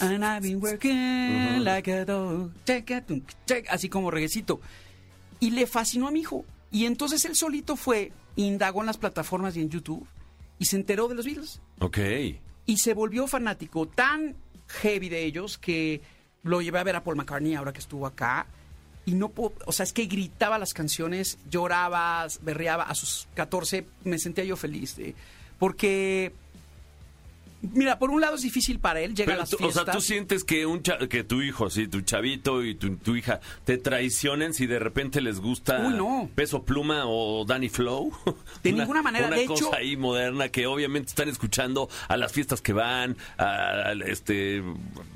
and I've been working like a dog, así como reguecito. Y le fascinó a mi hijo. Y entonces él solito fue, indagó en las plataformas y en YouTube y se enteró de los Beatles Ok. y se volvió fanático tan heavy de ellos que lo llevé a ver a Paul McCartney ahora que estuvo acá y no po- o sea, es que gritaba las canciones, lloraba, berreaba a sus 14, me sentía yo feliz porque mira, por un lado es difícil para él, llega a Pero las tú- o fiestas. sea, tú sientes que un cha- que tu hijo, sí, tu chavito y tu, tu hija te traicionen si de repente les gusta Uy, no. Peso Pluma o Danny Flow. De ninguna manera, Una de cosa hecho- ahí moderna que obviamente están escuchando a las fiestas que van, a, a- este,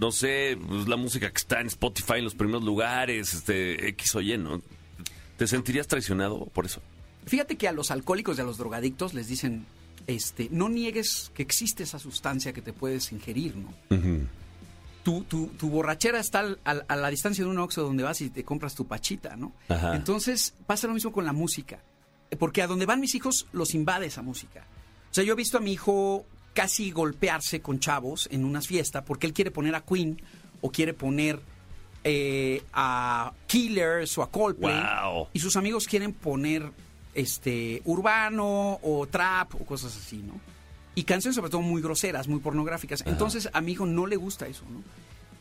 no sé, pues, la música que está en Spotify en los primeros lugares, este, X o Y, ¿no? ¿Te sentirías traicionado por eso? Fíjate que a los alcohólicos y a los drogadictos les dicen, este, no niegues que existe esa sustancia que te puedes ingerir, ¿no? tu, tu, tu borrachera está al- al- a la distancia de un oxo donde vas y te compras tu pachita, ¿no? Ajá. Entonces pasa lo mismo con la música. Porque a donde van mis hijos los invade esa música. O sea, yo he visto a mi hijo casi golpearse con chavos en unas fiestas porque él quiere poner a Queen o quiere poner eh, a Killers o a Coldplay. Wow. Y sus amigos quieren poner este urbano o trap o cosas así, ¿no? Y canciones sobre todo muy groseras, muy pornográficas. Entonces a mi hijo no le gusta eso, ¿no?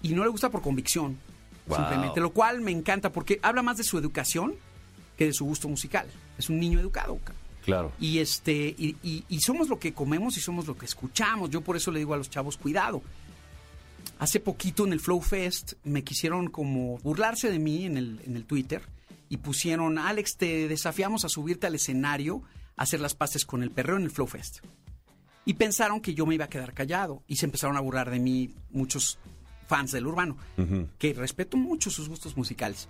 Y no le gusta por convicción, Wow. simplemente. Lo cual me encanta porque habla más de su educación que de su gusto musical. Es un niño educado. ca- Claro. Y este y, y- y somos lo que comemos y somos lo que escuchamos. Yo por eso le digo a los chavos, cuidado. Hace poquito en el Flow Fest me quisieron como burlarse de mí en el, en el Twitter y pusieron, Alex, te desafiamos a subirte al escenario a hacer las paces con el perreo en el Flow Fest. Y pensaron que yo me iba a quedar callado y se empezaron a burlar de mí muchos fans del urbano, que respeto mucho sus gustos musicales.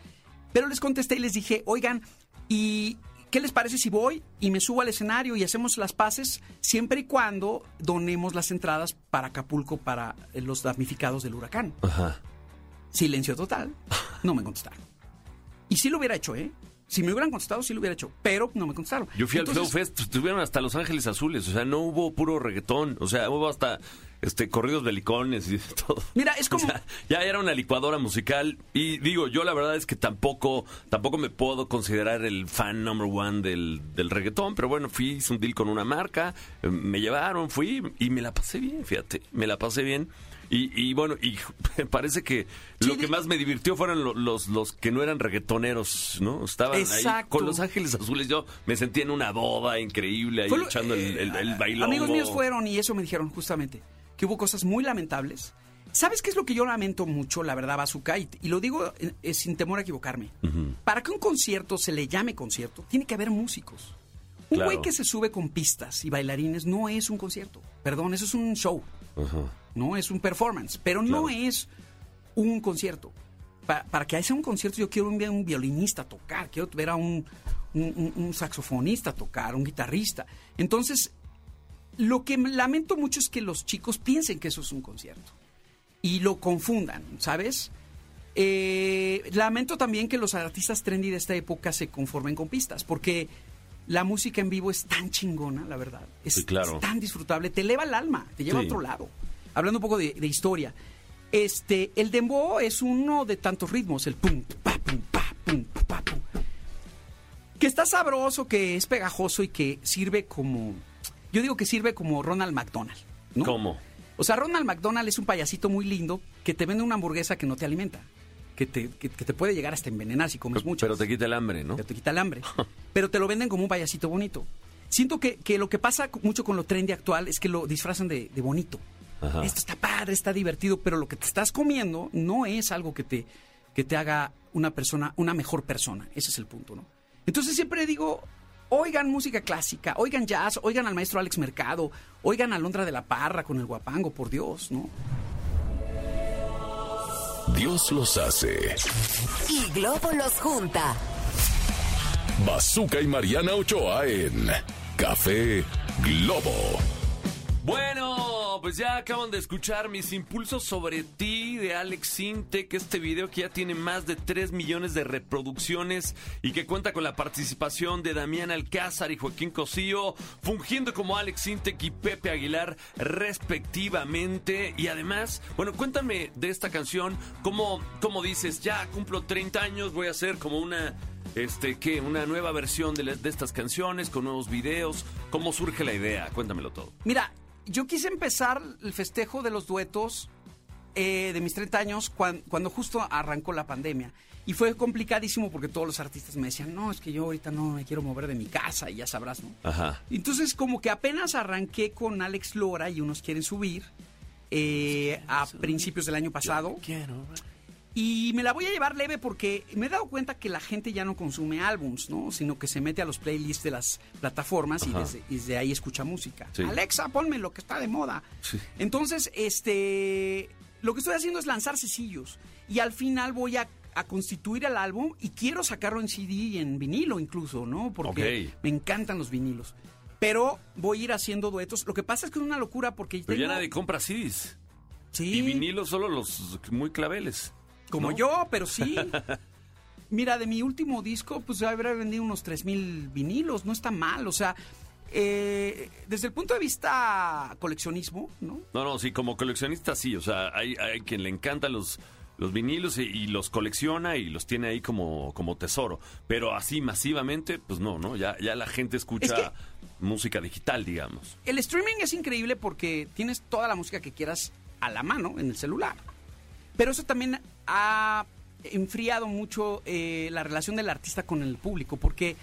Pero les contesté y les dije, oigan, ¿y qué les parece si voy y me subo al escenario y hacemos las paces siempre y cuando donemos las entradas para Acapulco para los damnificados del huracán? Ajá. Silencio total. No me contestaron. Y sí lo hubiera hecho, ¿eh? Si me hubieran contestado, sí lo hubiera hecho. Pero no me contestaron. Yo fui al Flow Fest, tuvieron hasta Los Ángeles Azules, o sea, no hubo puro reggaetón, o sea, hubo hasta este corridos belicones y de todo. Mira, es como- O sea, ya era una licuadora musical y digo, yo la verdad es que tampoco tampoco me puedo considerar el fan number one del, del reggaetón, pero bueno, fui, hice un deal con una marca, eh, me llevaron, fui y me la pasé bien, fíjate, me la pasé bien. Y, y bueno, y parece que Sí, lo que más me divirtió fueron lo- los, los que no eran reggaetoneros, ¿no? Estaban ahí con Los Ángeles Azules. Yo me sentí en una boda increíble ahí Fue echando el, eh, el, el bailongo. Amigos míos fueron y eso me dijeron justamente, que hubo cosas muy lamentables. ¿Sabes qué es lo que yo lamento mucho, la verdad, Bazooka? Y, y lo digo eh, eh, sin temor a equivocarme. Para que un concierto se le llame concierto, tiene que haber músicos. Un Claro. güey que se sube con pistas y bailarines no es un concierto. Perdón, eso es un show. No es un performance, pero no es un concierto. Pa- para que sea un concierto yo quiero ver a un violinista tocar, quiero ver a un, un- saxofonista tocar, un guitarrista. Entonces, lo que me lamento mucho es que los chicos piensen que eso es un concierto y lo confundan, ¿sabes? Eh, lamento también que los artistas trendy de esta época se conformen con pistas, porque la música en vivo es tan chingona, la verdad. Es, Sí, claro. es tan disfrutable, te eleva el alma, te lleva Sí. a otro lado. Hablando un poco de, de historia, este, el dembow es uno de tantos ritmos, el pum, pa, pum, pa, pum, pa, pum. Que está sabroso, que es pegajoso y que sirve como, yo digo que sirve como Ronald McDonald. ¿no? ¿Cómo? O sea, Ronald McDonald es un payasito muy lindo que te vende una hamburguesa que no te alimenta, que te, que, que te puede llegar hasta envenenar si comes mucho. Pero te quita el hambre, ¿no? Pero te quita el hambre. pero te lo venden como un payasito bonito. Siento que, que lo que pasa mucho con lo trendy actual es que lo disfrazan de, de bonito. Ajá. Esto está padre, está divertido, pero lo que te estás comiendo no es algo que te, que te haga una persona, una mejor persona. Ese es el punto, ¿no? Entonces siempre digo, oigan música clásica, oigan jazz, oigan al maestro Alex Mercado, oigan a Londra de la Parra con el guapango, por Dios, ¿no? Dios los hace. Y Globo los junta. Bazooka y Mariana Ochoa en Café Globo. Bueno, pues ya acaban de escuchar mis impulsos sobre ti de Alex Sinte, que este video que ya tiene más de 3 millones de reproducciones y que cuenta con la participación de Damián Alcázar y Joaquín Cosío, fungiendo como Alex Sintec y Pepe Aguilar respectivamente. Y además, bueno, cuéntame de esta canción, cómo, cómo dices, ya cumplo 30 años, voy a hacer como una este, ¿qué? Una nueva versión de, de estas canciones con nuevos videos. ¿Cómo surge la idea? Cuéntamelo todo. Mira, yo quise empezar el festejo de los duetos eh, de mis 30 años cuan- cuando justo arrancó la pandemia. Y fue complicadísimo porque todos los artistas me decían, no, es que yo ahorita no me quiero mover de mi casa y ya sabrás, ¿no? Ajá. Entonces, como que apenas arranqué con Alex Lora y unos quieren subir eh, a principios del año pasado. Y me la voy a llevar leve porque me he dado cuenta que la gente ya no consume álbums, ¿no? Sino que se mete a los playlists de las plataformas y desde, y desde ahí escucha música. Sí. Alexa, ponme lo que está de moda. Sí. Entonces, este, lo que estoy haciendo es lanzar sencillos y al final voy a, a constituir el álbum y quiero sacarlo en CD y en vinilo incluso, ¿no? Porque me encantan los vinilos. Pero voy a ir haciendo duetos. Lo que pasa es que es una locura porque Pero ya tengo- nadie compra CDs. Sí. Y vinilos solo los muy claveles. Como ¿no? yo, pero sí. Mira, de mi último disco, pues habrá vendido unos 3000 vinilos, no está mal, o sea, eh, desde el punto de vista coleccionismo, ¿no? No, no, sí, como coleccionista sí. O sea, hay, hay quien le encantan los, los vinilos y, y los colecciona y los tiene ahí como, como tesoro. Pero así masivamente, pues no, ¿no? Ya, ya la gente escucha Es que- música digital, digamos. El streaming es increíble porque tienes toda la música que quieras a la mano en el celular. Pero eso también ha enfriado mucho eh, la relación del artista con el público, porque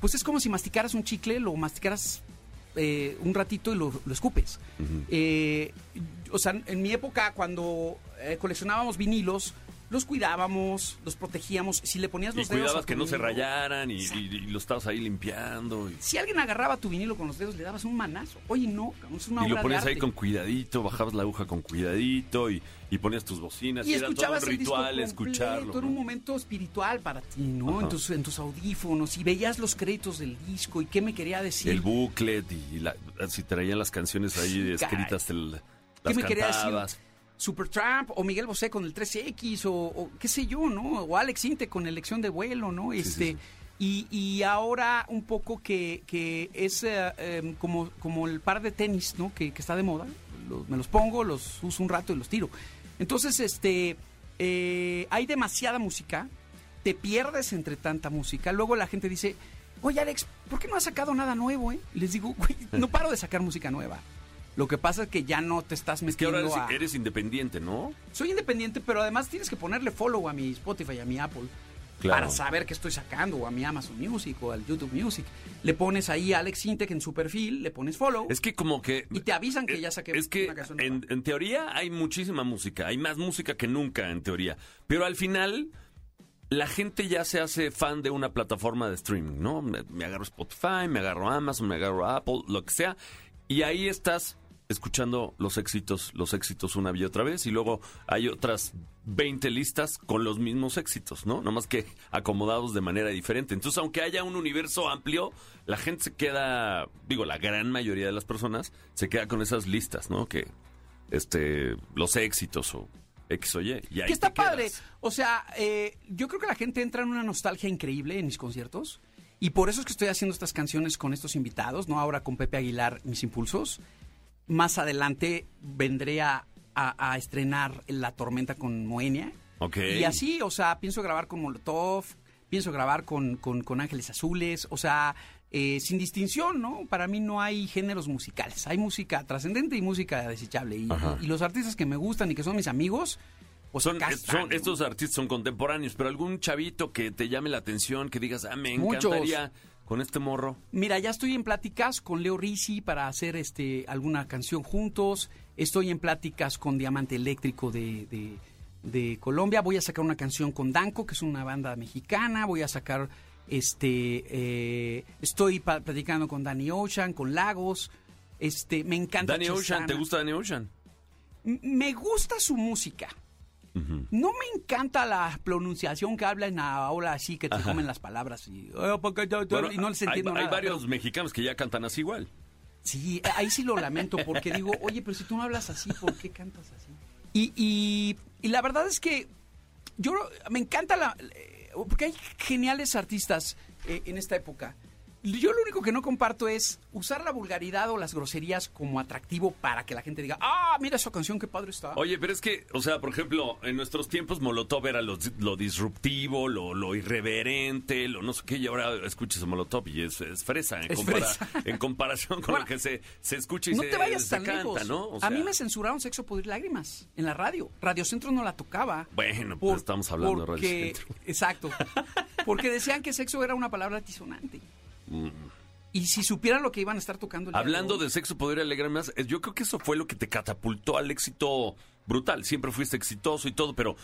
pues es como si masticaras un chicle, lo masticaras eh, un ratito y lo, lo escupes. Eh, o sea, en mi época cuando coleccionábamos vinilos, los cuidábamos, los protegíamos. Si le ponías Y los dedos cuidabas que no se vinilo, rayaran y, y- y lo estabas ahí limpiando. Y, Si alguien agarraba tu vinilo con los dedos, le dabas un manazo. Oye, no, es una y obra lo ponías de ahí arte. con cuidadito, bajabas la aguja con cuidadito y, y ponías tus bocinas. y era todo un escuchabas el disco ritual completo, escucharlo. Era ¿no? un momento espiritual para ti, ¿no? Ajá. En tus, en tus audífonos y veías los créditos del disco y qué me quería decir. El booklet y la- si traían las canciones ahí escritas, te l- ¿Qué me quería cantabas. decir? Supertramp o Miguel Bosé con el 13X o, o qué sé yo, ¿no? O Alex Inte con elección de vuelo, ¿no? sí, Este Y, y ahora un poco que, que es eh, em, como, como el par de tenis, ¿no? Que, que está de moda. Los- me los pongo, los uso un rato y los tiro. Entonces, este, eh, hay demasiada música, te pierdes entre tanta música. Luego la gente dice, oye Alex, ¿por qué no has sacado nada nuevo, eh? Les digo, güey, no paro de sacar música nueva. Lo que pasa es que ya no te estás Es que metiendo ahora eres, a... eres independiente, ¿no? Soy independiente, pero además tienes que ponerle follow a mi Spotify, a mi Apple. Claro. Para saber qué estoy sacando, o a mi Amazon Music, o al YouTube Music. Le pones ahí a Alex Intec en su perfil, le pones follow. Es que como que... Y te avisan que ya saqué Es que una canción en, en teoría hay muchísima música, hay más música que nunca en teoría, pero al final la gente ya se hace fan de una plataforma de streaming, ¿no? Me, me agarro Spotify, me agarro Amazon, me agarro Apple, lo que sea, y ahí estás escuchando los éxitos, los éxitos una y otra vez, y luego hay otras 20 listas con los mismos éxitos, ¿no? Nomás que acomodados de manera diferente. Entonces, aunque haya un universo amplio, la gente se queda, digo, la gran mayoría de las personas se queda con esas listas, ¿no? Que, este, los éxitos o X o Y. y ahí que está te padre. O sea, eh, yo creo que la gente entra en una nostalgia increíble en mis conciertos. Y por eso es que estoy haciendo estas canciones con estos invitados, ¿no? Ahora con Pepe Aguilar, Mis Impulsos. Más adelante vendré a, a- a estrenar La Tormenta con Moenia. Ok. Y así, o sea, pienso grabar con Molotov, pienso grabar con, con- con Ángeles Azules, o sea, eh, sin distinción, ¿no? Para mí no hay géneros musicales, hay música trascendente y música desechable. Y, y los artistas que me gustan y que son mis amigos, pues Son, acá es- están, son- ¿no? estos artistas son contemporáneos, pero algún chavito que te llame la atención, que digas, ah, me Muchos. encantaría con este morro? Mira, ya estoy en pláticas con Leo Risi para hacer este alguna canción juntos. Estoy en pláticas con Diamante Eléctrico de, de- de Colombia. Voy a sacar una canción con Danco, que es una banda mexicana. Voy a sacar este eh, estoy platicando con Danny Ocean, con Lagos. Este, me encanta Danny Ocean. ¿te gusta Danny Ocean? M- Me gusta su música. No me encanta la pronunciación que hablan ahora así que te comen las palabras y, "Oh, porque yo- yo-", Bueno, y no les hay- entiendo hay, nada. varios pero- mexicanos que ya cantan así igual. Sí, ahí sí lo lamento porque digo, oye, pero si tú no hablas así, ¿por qué cantas así? Y, y- y la verdad es que yo me encanta la... eh, Porque hay geniales artistas eh, en esta época. Yo lo único que no comparto es usar la vulgaridad o las groserías como atractivo para que la gente diga, ah, mira esa canción, qué padre está. Oye, pero es que, o sea, por ejemplo, en nuestros tiempos Molotov era lo, lo disruptivo, lo, lo irreverente, lo no sé qué, y ahora escuchas a Molotov y es, es fresa, en, Es compara- fresa. en comparación con Bueno, lo que se, se escucha y no se, te vayas se tan canta, lejos. ¿no? O a mí sea, me censuraron Sexo, Poder Lágrimas en la radio. Radio Centro no la tocaba. Bueno, pues estamos hablando de Radio porque- Centro. Exacto. Porque decían que sexo era una palabra altisonante. Mm. Y si supieran lo que iban a estar tocando el Hablando de sexo, poder y alegrar más, eh, yo creo que eso fue lo que te catapultó al éxito brutal. Siempre fuiste exitoso y todo, pero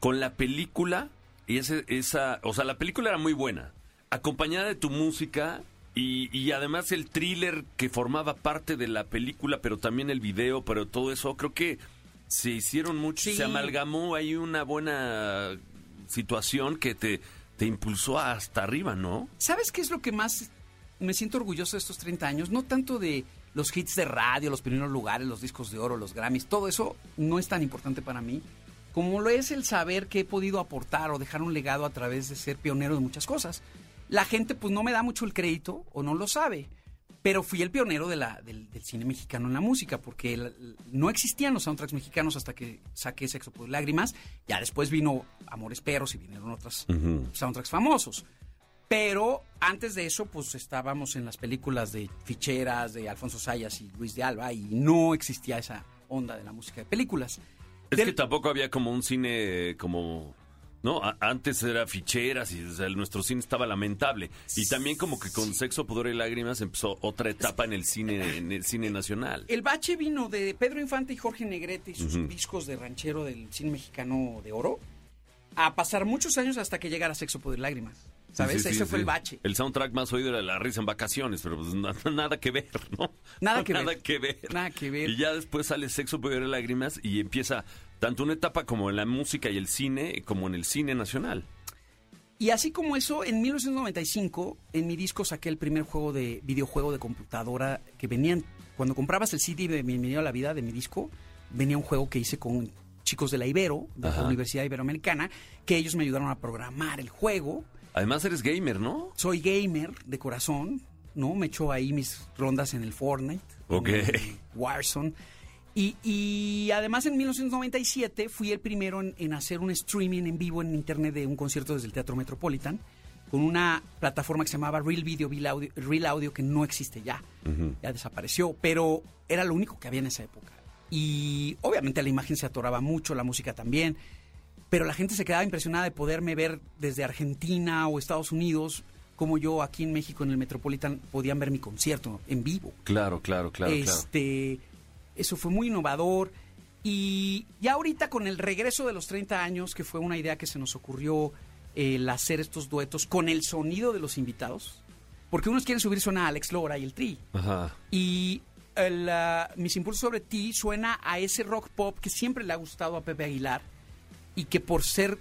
con la película, y ese, esa, o sea, la película era muy buena, acompañada de tu música y, y además el thriller que formaba parte de la película, pero también el video, pero todo eso, creo que se hicieron mucho, Sí. se amalgamó ahí una buena situación que te, te impulsó hasta arriba, ¿no? ¿Sabes qué es lo que más me siento orgulloso de estos 30 años? No tanto de los hits de radio, los primeros lugares, los discos de oro, los Grammys, todo eso no es tan importante para mí como lo es el saber que he podido aportar o dejar un legado a través de ser pionero de muchas cosas. La gente pues no me da mucho el crédito o no lo sabe, pero fui el pionero de la, del, del cine mexicano en la música, porque el- no existían los soundtracks mexicanos hasta que saqué Sexo por Lágrimas, ya después vino Amores Perros y vinieron otros soundtracks famosos. Pero antes de eso, pues estábamos en las películas de ficheras de Alfonso Sayas y Luis de Alba y no existía esa onda de la música de películas. Es Del- que tampoco había como un cine como... No, A- antes era ficheras y o sea, nuestro cine estaba lamentable. Y también como que con Sexo, Pudor y Lágrimas empezó otra etapa en el cine en el cine nacional. El bache vino de Pedro Infante y Jorge Negrete y sus Ujú. discos de ranchero del cine mexicano de oro a pasar muchos años hasta que llegara Sexo, Poder y Lágrimas. ¿Sabes? Sí, sí, Ese sí, fue sí. el bache. El soundtrack más oído era La risa en vacaciones, pero pues na- nada que ver, ¿no? Nada que nada ver. que ver. Nada que ver. Y ya después sale Sexo, Pudor y Lágrimas y empieza tanto una etapa como en la música y el cine, como en el cine nacional. Y así como eso, en 1995, en mi disco saqué el primer juego de videojuego de computadora que venían. Cuando comprabas el CD de Bienvenido a la Vida de mi disco, venía un juego que hice con chicos de la Ibero, de Ajá. la Universidad Iberoamericana, que ellos me ayudaron a programar el juego. Además eres gamer, ¿no? Soy gamer de corazón, ¿no? Me echo ahí mis rondas en el Fortnite, Ok. en el Warzone. Y, y además en 1997 fui el primero en, en hacer un streaming en vivo en internet de un concierto desde el Teatro Metropolitan con una plataforma que se llamaba Real Video, Real Audio, Real Audio que no existe ya, ya desapareció, pero era lo único que había en esa época. Y obviamente la imagen se atoraba mucho, la música también, pero la gente se quedaba impresionada de poderme ver desde Argentina o Estados Unidos, como yo aquí en México en el Metropolitan podían ver mi concierto en vivo. Claro, claro, claro, claro. Eso fue muy innovador. Y ya ahorita con el regreso de los 30 años, que fue una idea que se nos ocurrió el hacer estos duetos con el sonido de los invitados, porque unos quieren subir suena a Alex Lora y el Tri. Ajá. Y el, ah, Mis Impulsos sobre ti suena a ese rock pop que siempre le ha gustado a Pepe Aguilar y que por ser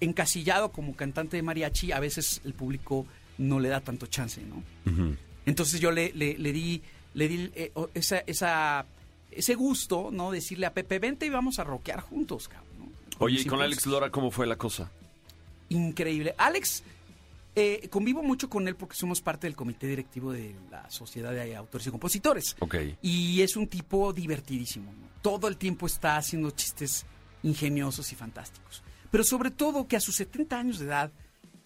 encasillado como cantante de mariachi, a veces el público no le da tanto chance, ¿no? Entonces yo le, le- le di, le di eh, esa, esa- ese gusto, ¿no? Decirle a Pepe, vente y vamos a rockear juntos, cabrón. ¿no? Oye, ¿y con. Alex Lora cómo fue la cosa? Increíble. Alex, eh, convivo mucho con él porque somos parte del comité directivo de la Sociedad de Autores y Compositores. Ok. Y es un tipo divertidísimo. ¿no? Todo el tiempo está haciendo chistes ingeniosos y fantásticos. Pero sobre todo que a sus 70 años de edad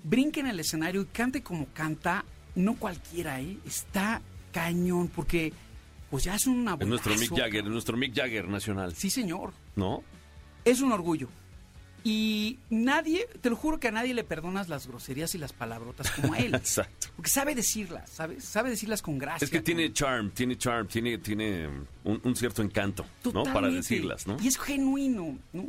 brinque en el escenario y cante como canta, no cualquiera, ¿eh? Está cañón porque pues ya es una Es nuestro Mick Jagger, es nuestro Mick Jagger nacional, Sí, señor. ¿no? Es un orgullo. Y nadie, te lo juro que a nadie le perdonas las groserías y las palabrotas como a él. Exacto. Porque sabe decirlas, ¿sabes? Sabe decirlas con gracia. Es que tiene con- charm, tiene charm, tiene, tiene un, un cierto encanto, ¿no? Para Totalmente. decirlas, ¿no? Y es genuino, ¿no?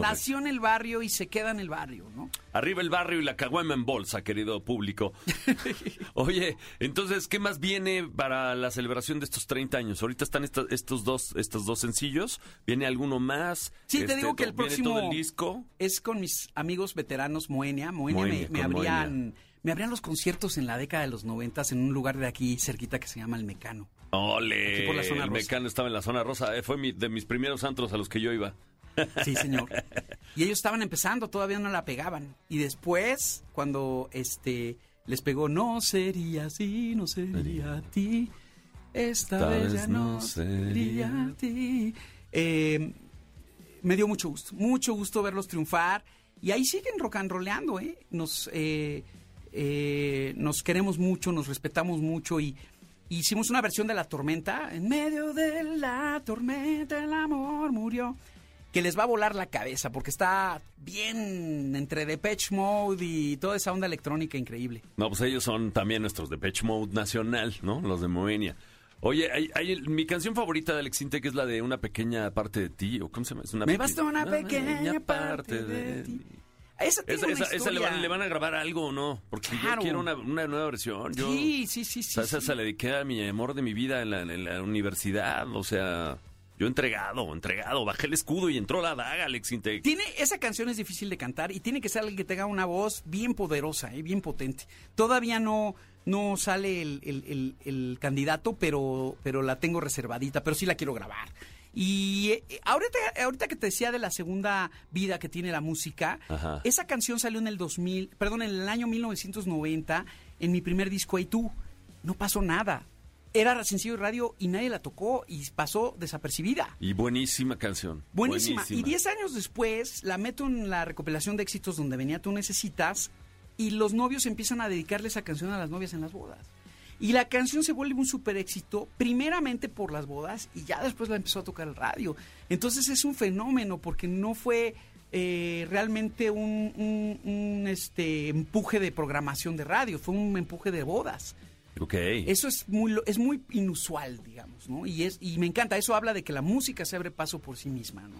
Nació en el barrio y se queda en el barrio, ¿no? Arriba el barrio y la caguama en bolsa, querido público. Oye, entonces, ¿qué más viene para la celebración de estos 30 años? Ahorita están esta- estos dos estos dos sencillos. ¿Viene alguno más? Sí, te Este, digo que el to- ¿viene próximo todo el disco? es con mis amigos veteranos Moenia. Moenia, Moenia, me, abrían, me abrían los conciertos en la década de los noventas en un lugar de aquí cerquita que se llama El Mecano. ¡Ole! Aquí por la zona el rosa. mecano estaba en la zona rosa. eh, fue mi- de mis primeros antros a los que yo iba. Sí, señor. Y ellos estaban empezando, todavía no la pegaban. Y después, cuando este les pegó, no sería así, no sería a ti. Esta Esta vez ya no sería sería a ti. Eh, me dio mucho gusto, mucho gusto verlos triunfar. Y ahí siguen rock and rollando, ¿eh? Nos, eh, eh, nos queremos mucho, nos respetamos mucho y hicimos una versión de La Tormenta. En medio de la tormenta el amor murió. Que les va a volar la cabeza porque está bien entre Depeche Mode y toda esa onda electrónica increíble. No, pues ellos son también nuestros de Pitch Mode Nacional, ¿no? Los de Moenia. Oye, hay, hay- mi canción favorita de Alex Intec es la de Una pequeña parte de ti, o ¿cómo se llama? Es una Me basta una pequeña parte de ti. Esa tiene Esa, una esa- esa le, van, le van a grabar algo o no? Porque Claro. yo quiero una, una nueva versión. Yo, Sí, sí, sí, sí. o sea, esa se la dediqué a mi amor de mi vida en la, en la universidad. O sea, yo entregado, entregado. Bajé el escudo y entró la daga, Alex Intec. Tiene, esa canción es difícil de cantar y tiene que ser alguien que tenga una voz bien poderosa, eh, bien potente. Todavía no, no sale el, el- el- el candidato, pero, pero la tengo reservadita, pero sí la quiero grabar. Y eh, ahorita, ahorita que te decía de la segunda vida que tiene la música, Ajá. esa canción salió en el 2000, perdón, en el año 1990, en mi primer disco Hey Tú. No pasó nada. Era sencillo de radio y nadie la tocó y pasó desapercibida. Y buenísima canción. Buenísima. Y 10 años después la meto en la recopilación de éxitos donde venía Tú Necesitas y los novios empiezan a dedicarle esa canción a las novias en las bodas. Y la canción se vuelve un super éxito, primeramente por las bodas y ya después la empezó a tocar el radio. Entonces es un fenómeno porque no fue eh, realmente un, un- un, este, empuje de programación de radio, fue un empuje de bodas. Ok. Eso es muy, es muy inusual, digamos, ¿no? Y, es, y me encanta, eso habla de que la música se abre paso por sí misma, ¿no?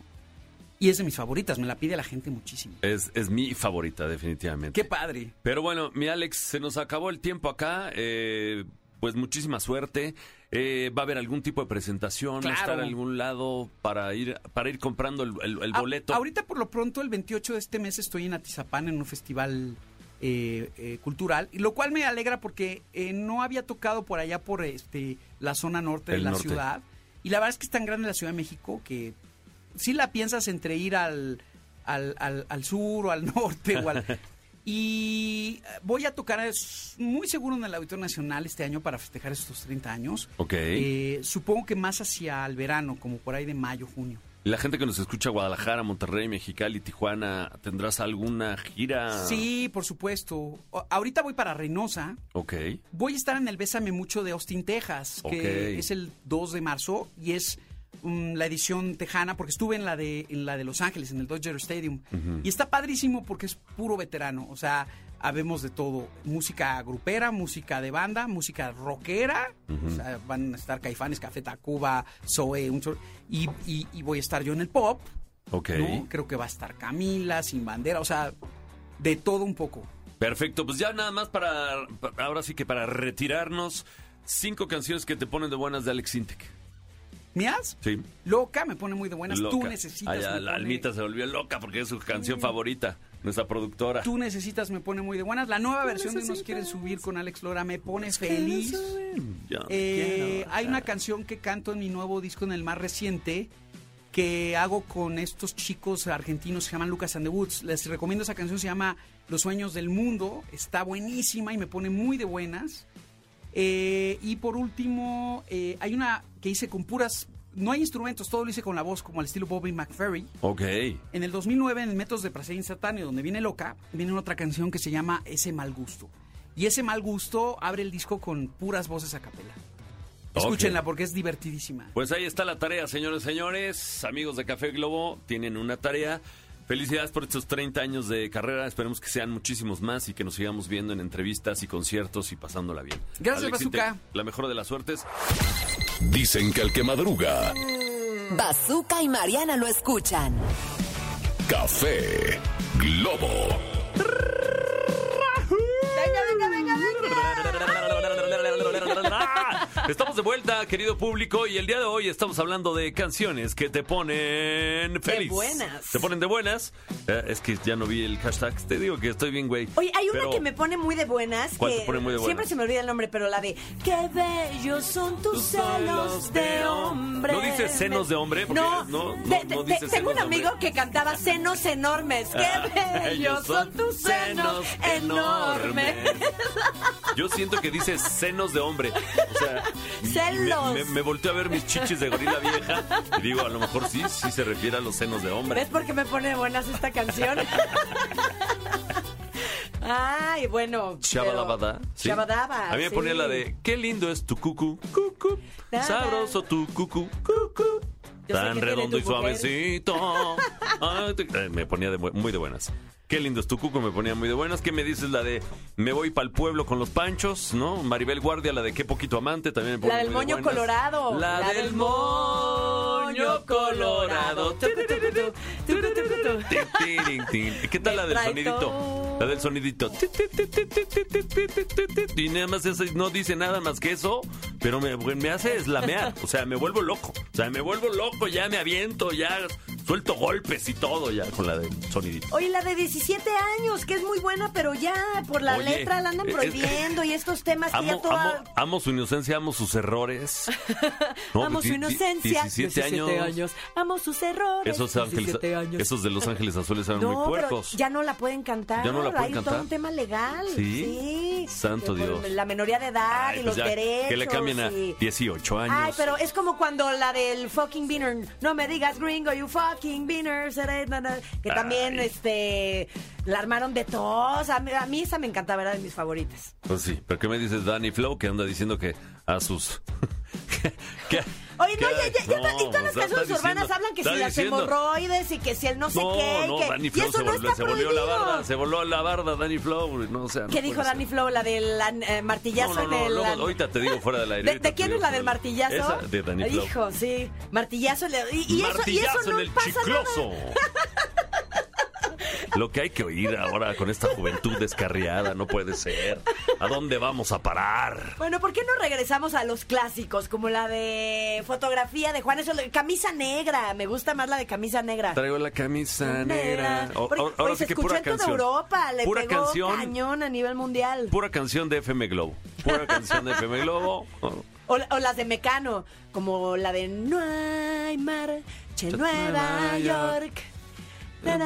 Y es de mis favoritas, me la pide la gente muchísimo. Es, es mi favorita, definitivamente. Qué padre. Pero bueno, mi Alex, se nos acabó el tiempo acá. eh, pues muchísima suerte. Eh, ¿Va a haber algún tipo de presentación? ¿Va a Claro. estar en algún lado para ir, para ir comprando el, el- el A- boleto? ahorita por lo pronto, el 28 de este mes estoy en Atizapán en un festival eh, eh, cultural, y lo cual me alegra porque eh, no había tocado por allá por este la zona norte de la norte. ciudad. Y la verdad es que es tan grande la Ciudad de México que si la piensas entre ir al, al, al- al sur o al norte o al... Y voy a tocar es muy seguro en el Auditorio Nacional este año para festejar estos 30 años. Ok. Eh, supongo que más hacia el verano, como por ahí de mayo, junio. La gente que nos escucha Guadalajara, Monterrey, Mexicali, Tijuana, ¿tendrás alguna gira? Sí, por supuesto. O- ahorita voy para Reynosa. Ok. Voy a estar en el Bésame Mucho de Austin, Texas, que Ok. es el 2 de marzo y es mm, la edición tejana porque estuve en la de en la de Los Ángeles en el Dodger Stadium y está padrísimo porque es puro veterano, o sea, habemos de todo, música grupera, música de banda, música rockera, o sea, van a estar Caifanes, Café Tacuba, Zoe, un chor- y, y- y voy a estar yo en el pop, Ok. ¿no? Creo que va a estar Camila, Sin Bandera, o sea, de todo un poco. Perfecto, pues ya nada más para, para- ahora sí que para retirarnos, cinco canciones que te ponen de buenas de Alex Intec. ¿Mías? Sí. Loca me pone muy de buenas. Tú necesitas. La pone- almita se volvió loca porque es su canción favorita, nuestra productora. Tú necesitas me pone muy de buenas. La nueva versión de Nos Quieren Subir con Alex Lora me pone feliz. Ya Eh, hay una canción que canto en mi nuevo disco, en el más reciente, que hago con estos chicos argentinos que se llaman Lucas and the Woods. Les recomiendo esa canción, se llama Los Sueños del Mundo. Está buenísima y me pone muy de buenas. Eh, y por último, eh, hay una que hice con puras... No hay instrumentos, todo lo hice con la voz, como al estilo Bobby McFerry. Ok. En el 2009, en Métodos de Placer Instantáneo, donde viene Loca, viene otra canción que se llama Ese Mal Gusto. Y ese mal gusto abre el disco con puras voces a capela. Escúchenla porque es divertidísima. Pues ahí está la tarea, señores, señores. Amigos de Café Globo, tienen una tarea. Felicidades por estos 30 años de carrera. Esperemos que sean muchísimos más y que nos sigamos viendo en entrevistas y conciertos y pasándola bien. Gracias, Bazooka. La mejor de las suertes. Dicen que el que madruga, Bazooka y Mariana lo escuchan. café Globo. Estamos de vuelta, querido público, y el día de hoy estamos hablando de canciones que te ponen feliz. buenas. Te ponen de buenas. Eh, es que ya no vi el hashtag. Te digo que estoy bien, güey. Oye, hay una Pero- que me pone muy de buenas. ¿Cuál que te pone muy de buenas? Siempre se me olvida el nombre, pero la de Qué bellos son tus celos de hombre. ¿No dice senos de hombre? Porque No, no- no- de- de- tengo un de amigo que cantaba senos enormes. Qué bellos son tus senos enormes. Yo siento que dice senos de hombre. O sea, Celos. Me, me, me volteo a ver mis chichis de gorila vieja y digo, a lo mejor sí, sí se refiere a los senos de hombre. ¿Ves por qué me pone de buenas esta canción? Ay, bueno. Shabadabada. pero- ¿sí? A mí me sí. ponía la de Qué lindo es tu cucu, cucu. Sabroso tu cucu, cucu. Yo Tan redondo y mujer. suavecito. Ay, te- eh, me ponía de muy de buenas. Qué lindo es tu cucu, me ponía muy de buenas. ¿Qué me dices la de Me voy para el pueblo con los panchos, ¿no? Maribel Guardia, la de Qué poquito amante, también me ponía La del muy moño colorado. La, del moño colorado. ¿Qué tal la del sonidito? La del sonidito. Y nada más no dice nada más que eso, pero me, me hace eslamear. O sea, me vuelvo loco. O sea, me vuelvo loco, ya me aviento, ya suelto golpes y todo ya con la del sonidito. Oye, la de 17 años, que es muy buena, pero ya por la Oye, letra la andan es- prohibiendo y estos temas que ya Amo, toda... amo, amo su inocencia, amo sus errores. No, amo di- su inocencia. 17 años. Amo sus errores. Esos ángeles, 17 años. esos de los ángeles azules eran no, muy pero puercos. ya no la pueden cantar. ¿Ya no la pueden Hay cantar? todo un tema legal. ¿Sí? Sí. Santo Que Dios. La minoría de edad Ay, y pues los ya, derechos. Que le cambien a y- 18 años. Ay, pero es como cuando la del fucking beaner, no me digas gringo, you fucking beaner, seré, na, na, que también Ay. este la armaron de tos. A mí, a mí esa me encantaba, era de mis favoritas. Pues sí, pero ¿qué me dices Danny Flow que anda diciendo que a sus... que- Oye, no, ya, ya, ya, no, y todas las sea, canciones urbanas diciendo- hablan que si las diciendo- hemorroides y que si el no sé No, qué. y no, que, Danny y Flow eso se, no volvió, está se volvió la barda, se voló la barda Danny Flow, no, o sea, ¿Qué dijo Danny. Flow? La del eh, martillazo No, no, no, en el... luego- ahorita te digo fuera del aire. ¿De, de quién es la del martillazo? Esa, de Danny Flow. Hijo, sí. Martillazo. y, y eso, y Martillazo eso no en el pasa chicloso. nada. Lo que hay que oír ahora con esta juventud descarriada no puede ser. ¿A dónde vamos a parar? Bueno, ¿por qué no regresamos a los clásicos? Como la de fotografía de Juan, eso, camisa negra. Me gusta más la de camisa negra. Traigo la camisa negra. O- Porque, o- ahora sí se que escuchó pura en toda canción. Europa, le Pura pegó canción. cañón a nivel mundial. Pura canción de FM Globo. Pura canción de FM Globo. O, o las de Mecano, como la de No hay mar, che Nueva York. No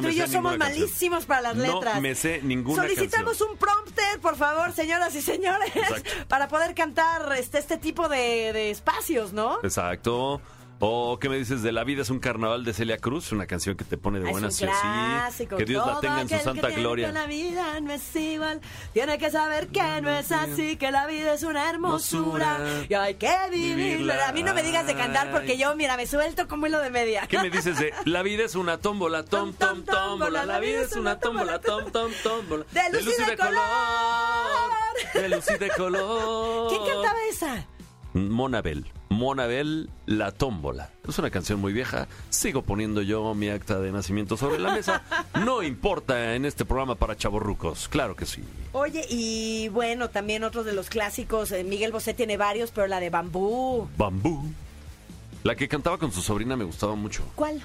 Tú y yo somos canción. malísimos para las No letras. me sé ninguna Solicitamos un prompter, por favor, señoras y señores, Exacto. para poder cantar este, este tipo de, de espacios, ¿no? Exacto. O qué me dices de La vida es un carnaval de Celia Cruz, una canción que te pone de Ah, buenas sí clásico. Que Dios la tenga en su que santa tiene gloria. que la vida no es igual. Tiene que saber que no es así, que la vida es una hermosura. Y hay que vivirla. A mí no me digas de cantar porque yo, mira, me suelto como hilo de media. ¿Qué me dices de La vida es una tómbola, tom, tom, tómbola? La vida es una tómbola, tom, tom, tómbola. De luz y de color. De luz y de color. ¿Quién cantaba esa? Monabel. Monabel, La Tómbola. Es una canción muy vieja. Sigo poniendo yo mi acta de nacimiento sobre la mesa. No importa en este programa para chavorrucos. Claro que sí. Oye, y bueno, también otros de los clásicos. eh, Miguel Bosé tiene varios, pero la de Bambú. Bambú. La que cantaba con su sobrina me gustaba mucho. ¿Cuál?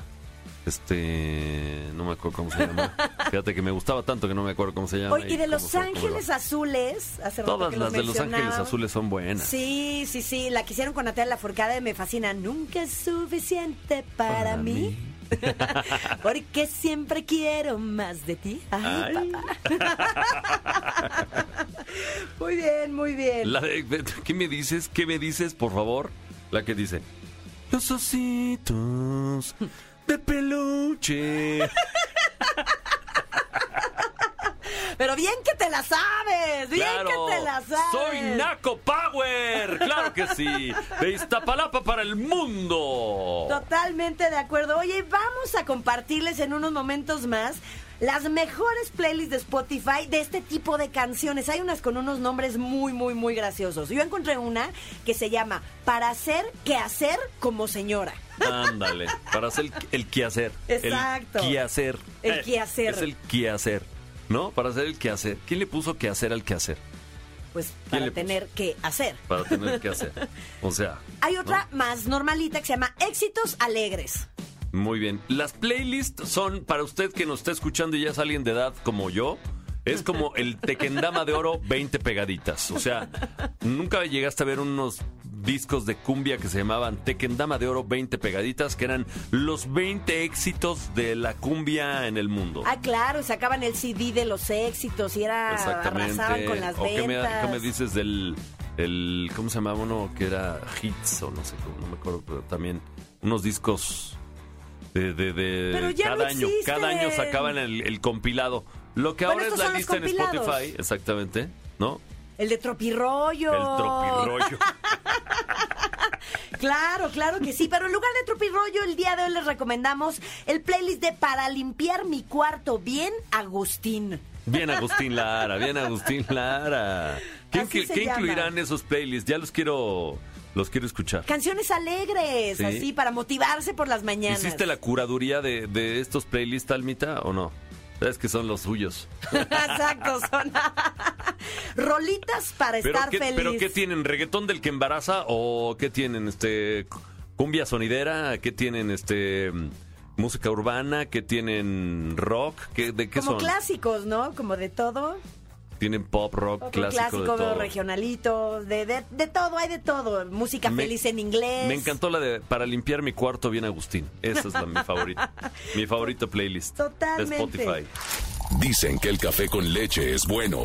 Este. No me acuerdo cómo se llama. Fíjate que me gustaba tanto que no me acuerdo cómo se llama. Oye, y de Los cómo Ángeles. Azules. Hace rato Todas que las de Los Ángeles. Azules son buenas. Sí, sí, sí. La que hicieron con Natalia Lafourcade me fascina. Nunca es suficiente para, Para mí. mí. Porque siempre quiero más de ti. Ay, Ay. papá. muy bien, muy bien. La de- ¿Qué me dices? ¿Qué me dices, por favor? La que dice. Los ositos de peluche. Pero bien que te la sabes, bien Claro, que te la sabes. soy Naco Power, claro que sí, de Iztapalapa para el mundo. Totalmente de acuerdo. Oye, vamos a compartirles en unos momentos más las mejores playlists de Spotify de este tipo de canciones. Hay unas con unos nombres muy, muy, muy graciosos. Yo encontré una que se llama Para hacer qué hacer como señora. Ándale, para hacer el, el quehacer. Exacto. El quehacer. El Eh, quehacer. Es el quehacer, ¿no? Para hacer el quehacer. ¿Quién le puso quehacer al quehacer? Pues ¿Quién para le puso? tener que hacer. Para tener que hacer. O sea. Hay otra más normalita que se llama Éxitos Alegres. Muy bien. Las playlists son, para usted que nos está escuchando y ya es alguien de edad como yo, es como el Tequendama de Oro 20 pegaditas. O sea, nunca llegaste a ver unos discos de cumbia que se llamaban Tequendama de Oro 20 pegaditas, que eran los 20 éxitos de la cumbia en el mundo. Ah, claro, sacaban el CD de los éxitos y era Exactamente. arrasaban con las o qué me, ventas. qué me dices del el cómo se llamaba uno que era hits o no sé cómo, no me acuerdo, pero también unos discos de, de, de Pero ya cada no año, cada año sacaban el, el compilado. Lo que Bueno, ahora es la lista en. Spotify, exactamente, ¿no? El de Tropirollo. El tropirollo. Claro, claro que sí. Pero en lugar de Tropirollo, el día de hoy les recomendamos el playlist de Para limpiar mi cuarto bien, Agustín. Bien Agustín Lara, bien Agustín Lara. ¿Qué, Así inclu- se qué llama. incluirán esos playlists? Ya los quiero los quiero escuchar. Canciones alegres, Sí. así, para motivarse por las mañanas. ¿Hiciste la curaduría de, de estos playlists, Almita, o no? Sabes que son los suyos. Exacto, son rolitas para ¿Pero estar qué, feliz. ¿Pero qué tienen? ¿Reggaetón del que embaraza? ¿O qué tienen? este ¿Cumbia sonidera? ¿Qué tienen? este ¿Música urbana? ¿Qué tienen? ¿Rock? ¿Qué, ¿De qué Como son? clásicos, ¿no? Como de todo. Tienen pop, rock, Otro clásico, clásico, de todo. regionalito, de, de, de todo, hay de todo. Música Me- feliz en inglés. Me encantó la de Para limpiar mi cuarto bien Agustín. Esa es la, mi favorita. mi favorito playlist. Totalmente. De Spotify. Dicen que el café con leche es bueno.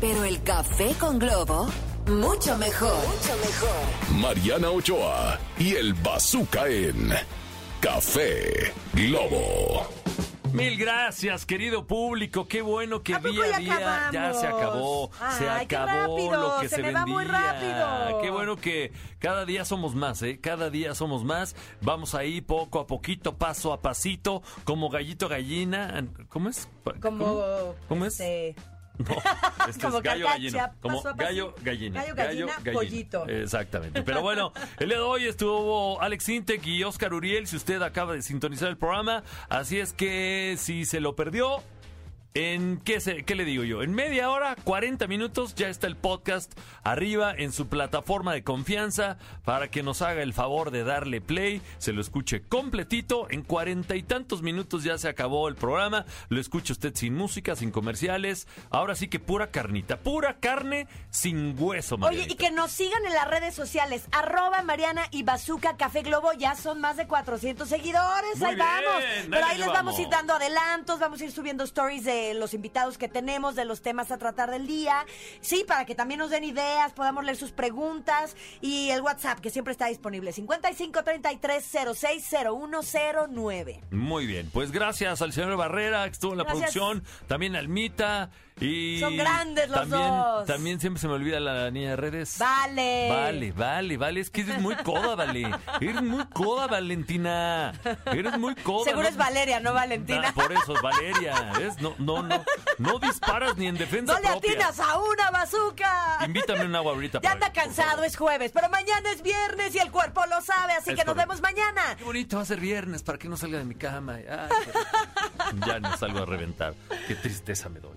Pero el café con globo, mucho mejor. Mucho mejor. Mariana Ochoa y el Bazooka en Café Globo. Mil gracias, querido público. Qué bueno que ¿A poco día a día ya se acabó. se acabó rápido, lo que se se, me va muy vendía. rápido. Qué bueno que cada día somos más, ¿eh? Cada día somos más. Vamos ahí poco a poquito, paso a pasito, como gallito gallina. ¿Cómo es? Como. ¿Cómo, ¿Cómo es? este, No, este Como es gallo gallino. Como gallo gallina. Gallo, gallina, pollito. Exactamente. Pero bueno, el día de hoy estuvo Alex Intec y Oscar Uriel. Si usted acaba de sintonizar el programa, así es que si se lo perdió. ¿En qué, se, qué le digo yo? En media hora, 40 minutos, ya está el podcast arriba en su plataforma de confianza para que nos haga el favor de darle play, se lo escuche completito. En cuarenta y tantos minutos ya se acabó el programa. Lo escucha usted sin música, sin comerciales. Ahora sí que pura carnita, pura carne sin hueso, Oye, Marianita. y que nos sigan en las redes sociales. Arroba Mariana y Bazooka Café Globo. Ya son más de 400 seguidores. Muy ahí vamos. Pero ahí ahí le les vamos a ir vamos. dando adelantos. Vamos a ir subiendo stories de los invitados que tenemos, de los temas a tratar del día. Sí, para que también nos den ideas, podamos leer sus preguntas. Y el WhatsApp, que siempre está disponible: 5533-060109. Muy bien, pues gracias al señor Barrera que estuvo en la Gracias. producción, también al Mita y Son grandes los también, dos. También siempre se me olvida la niña de redes. Vale. Vale, vale, vale, es que eres muy coda, vale. Eres muy coda, Valentina. Eres muy coda. Seguro ¿no? es Valeria, no Valentina. Por eso es Valeria, ¿ves? No, no, no, no disparas ni en defensa No le propia. atinas a una bazooka. Invítame un agua ahorita. Ya anda cansado, es jueves, pero mañana es viernes y el cuerpo lo sabe, así Es que nos vemos mañana. Qué bonito va a ser viernes para que no salga de mi cama. Ay, ya no salgo a reventar. Qué tristeza me doy.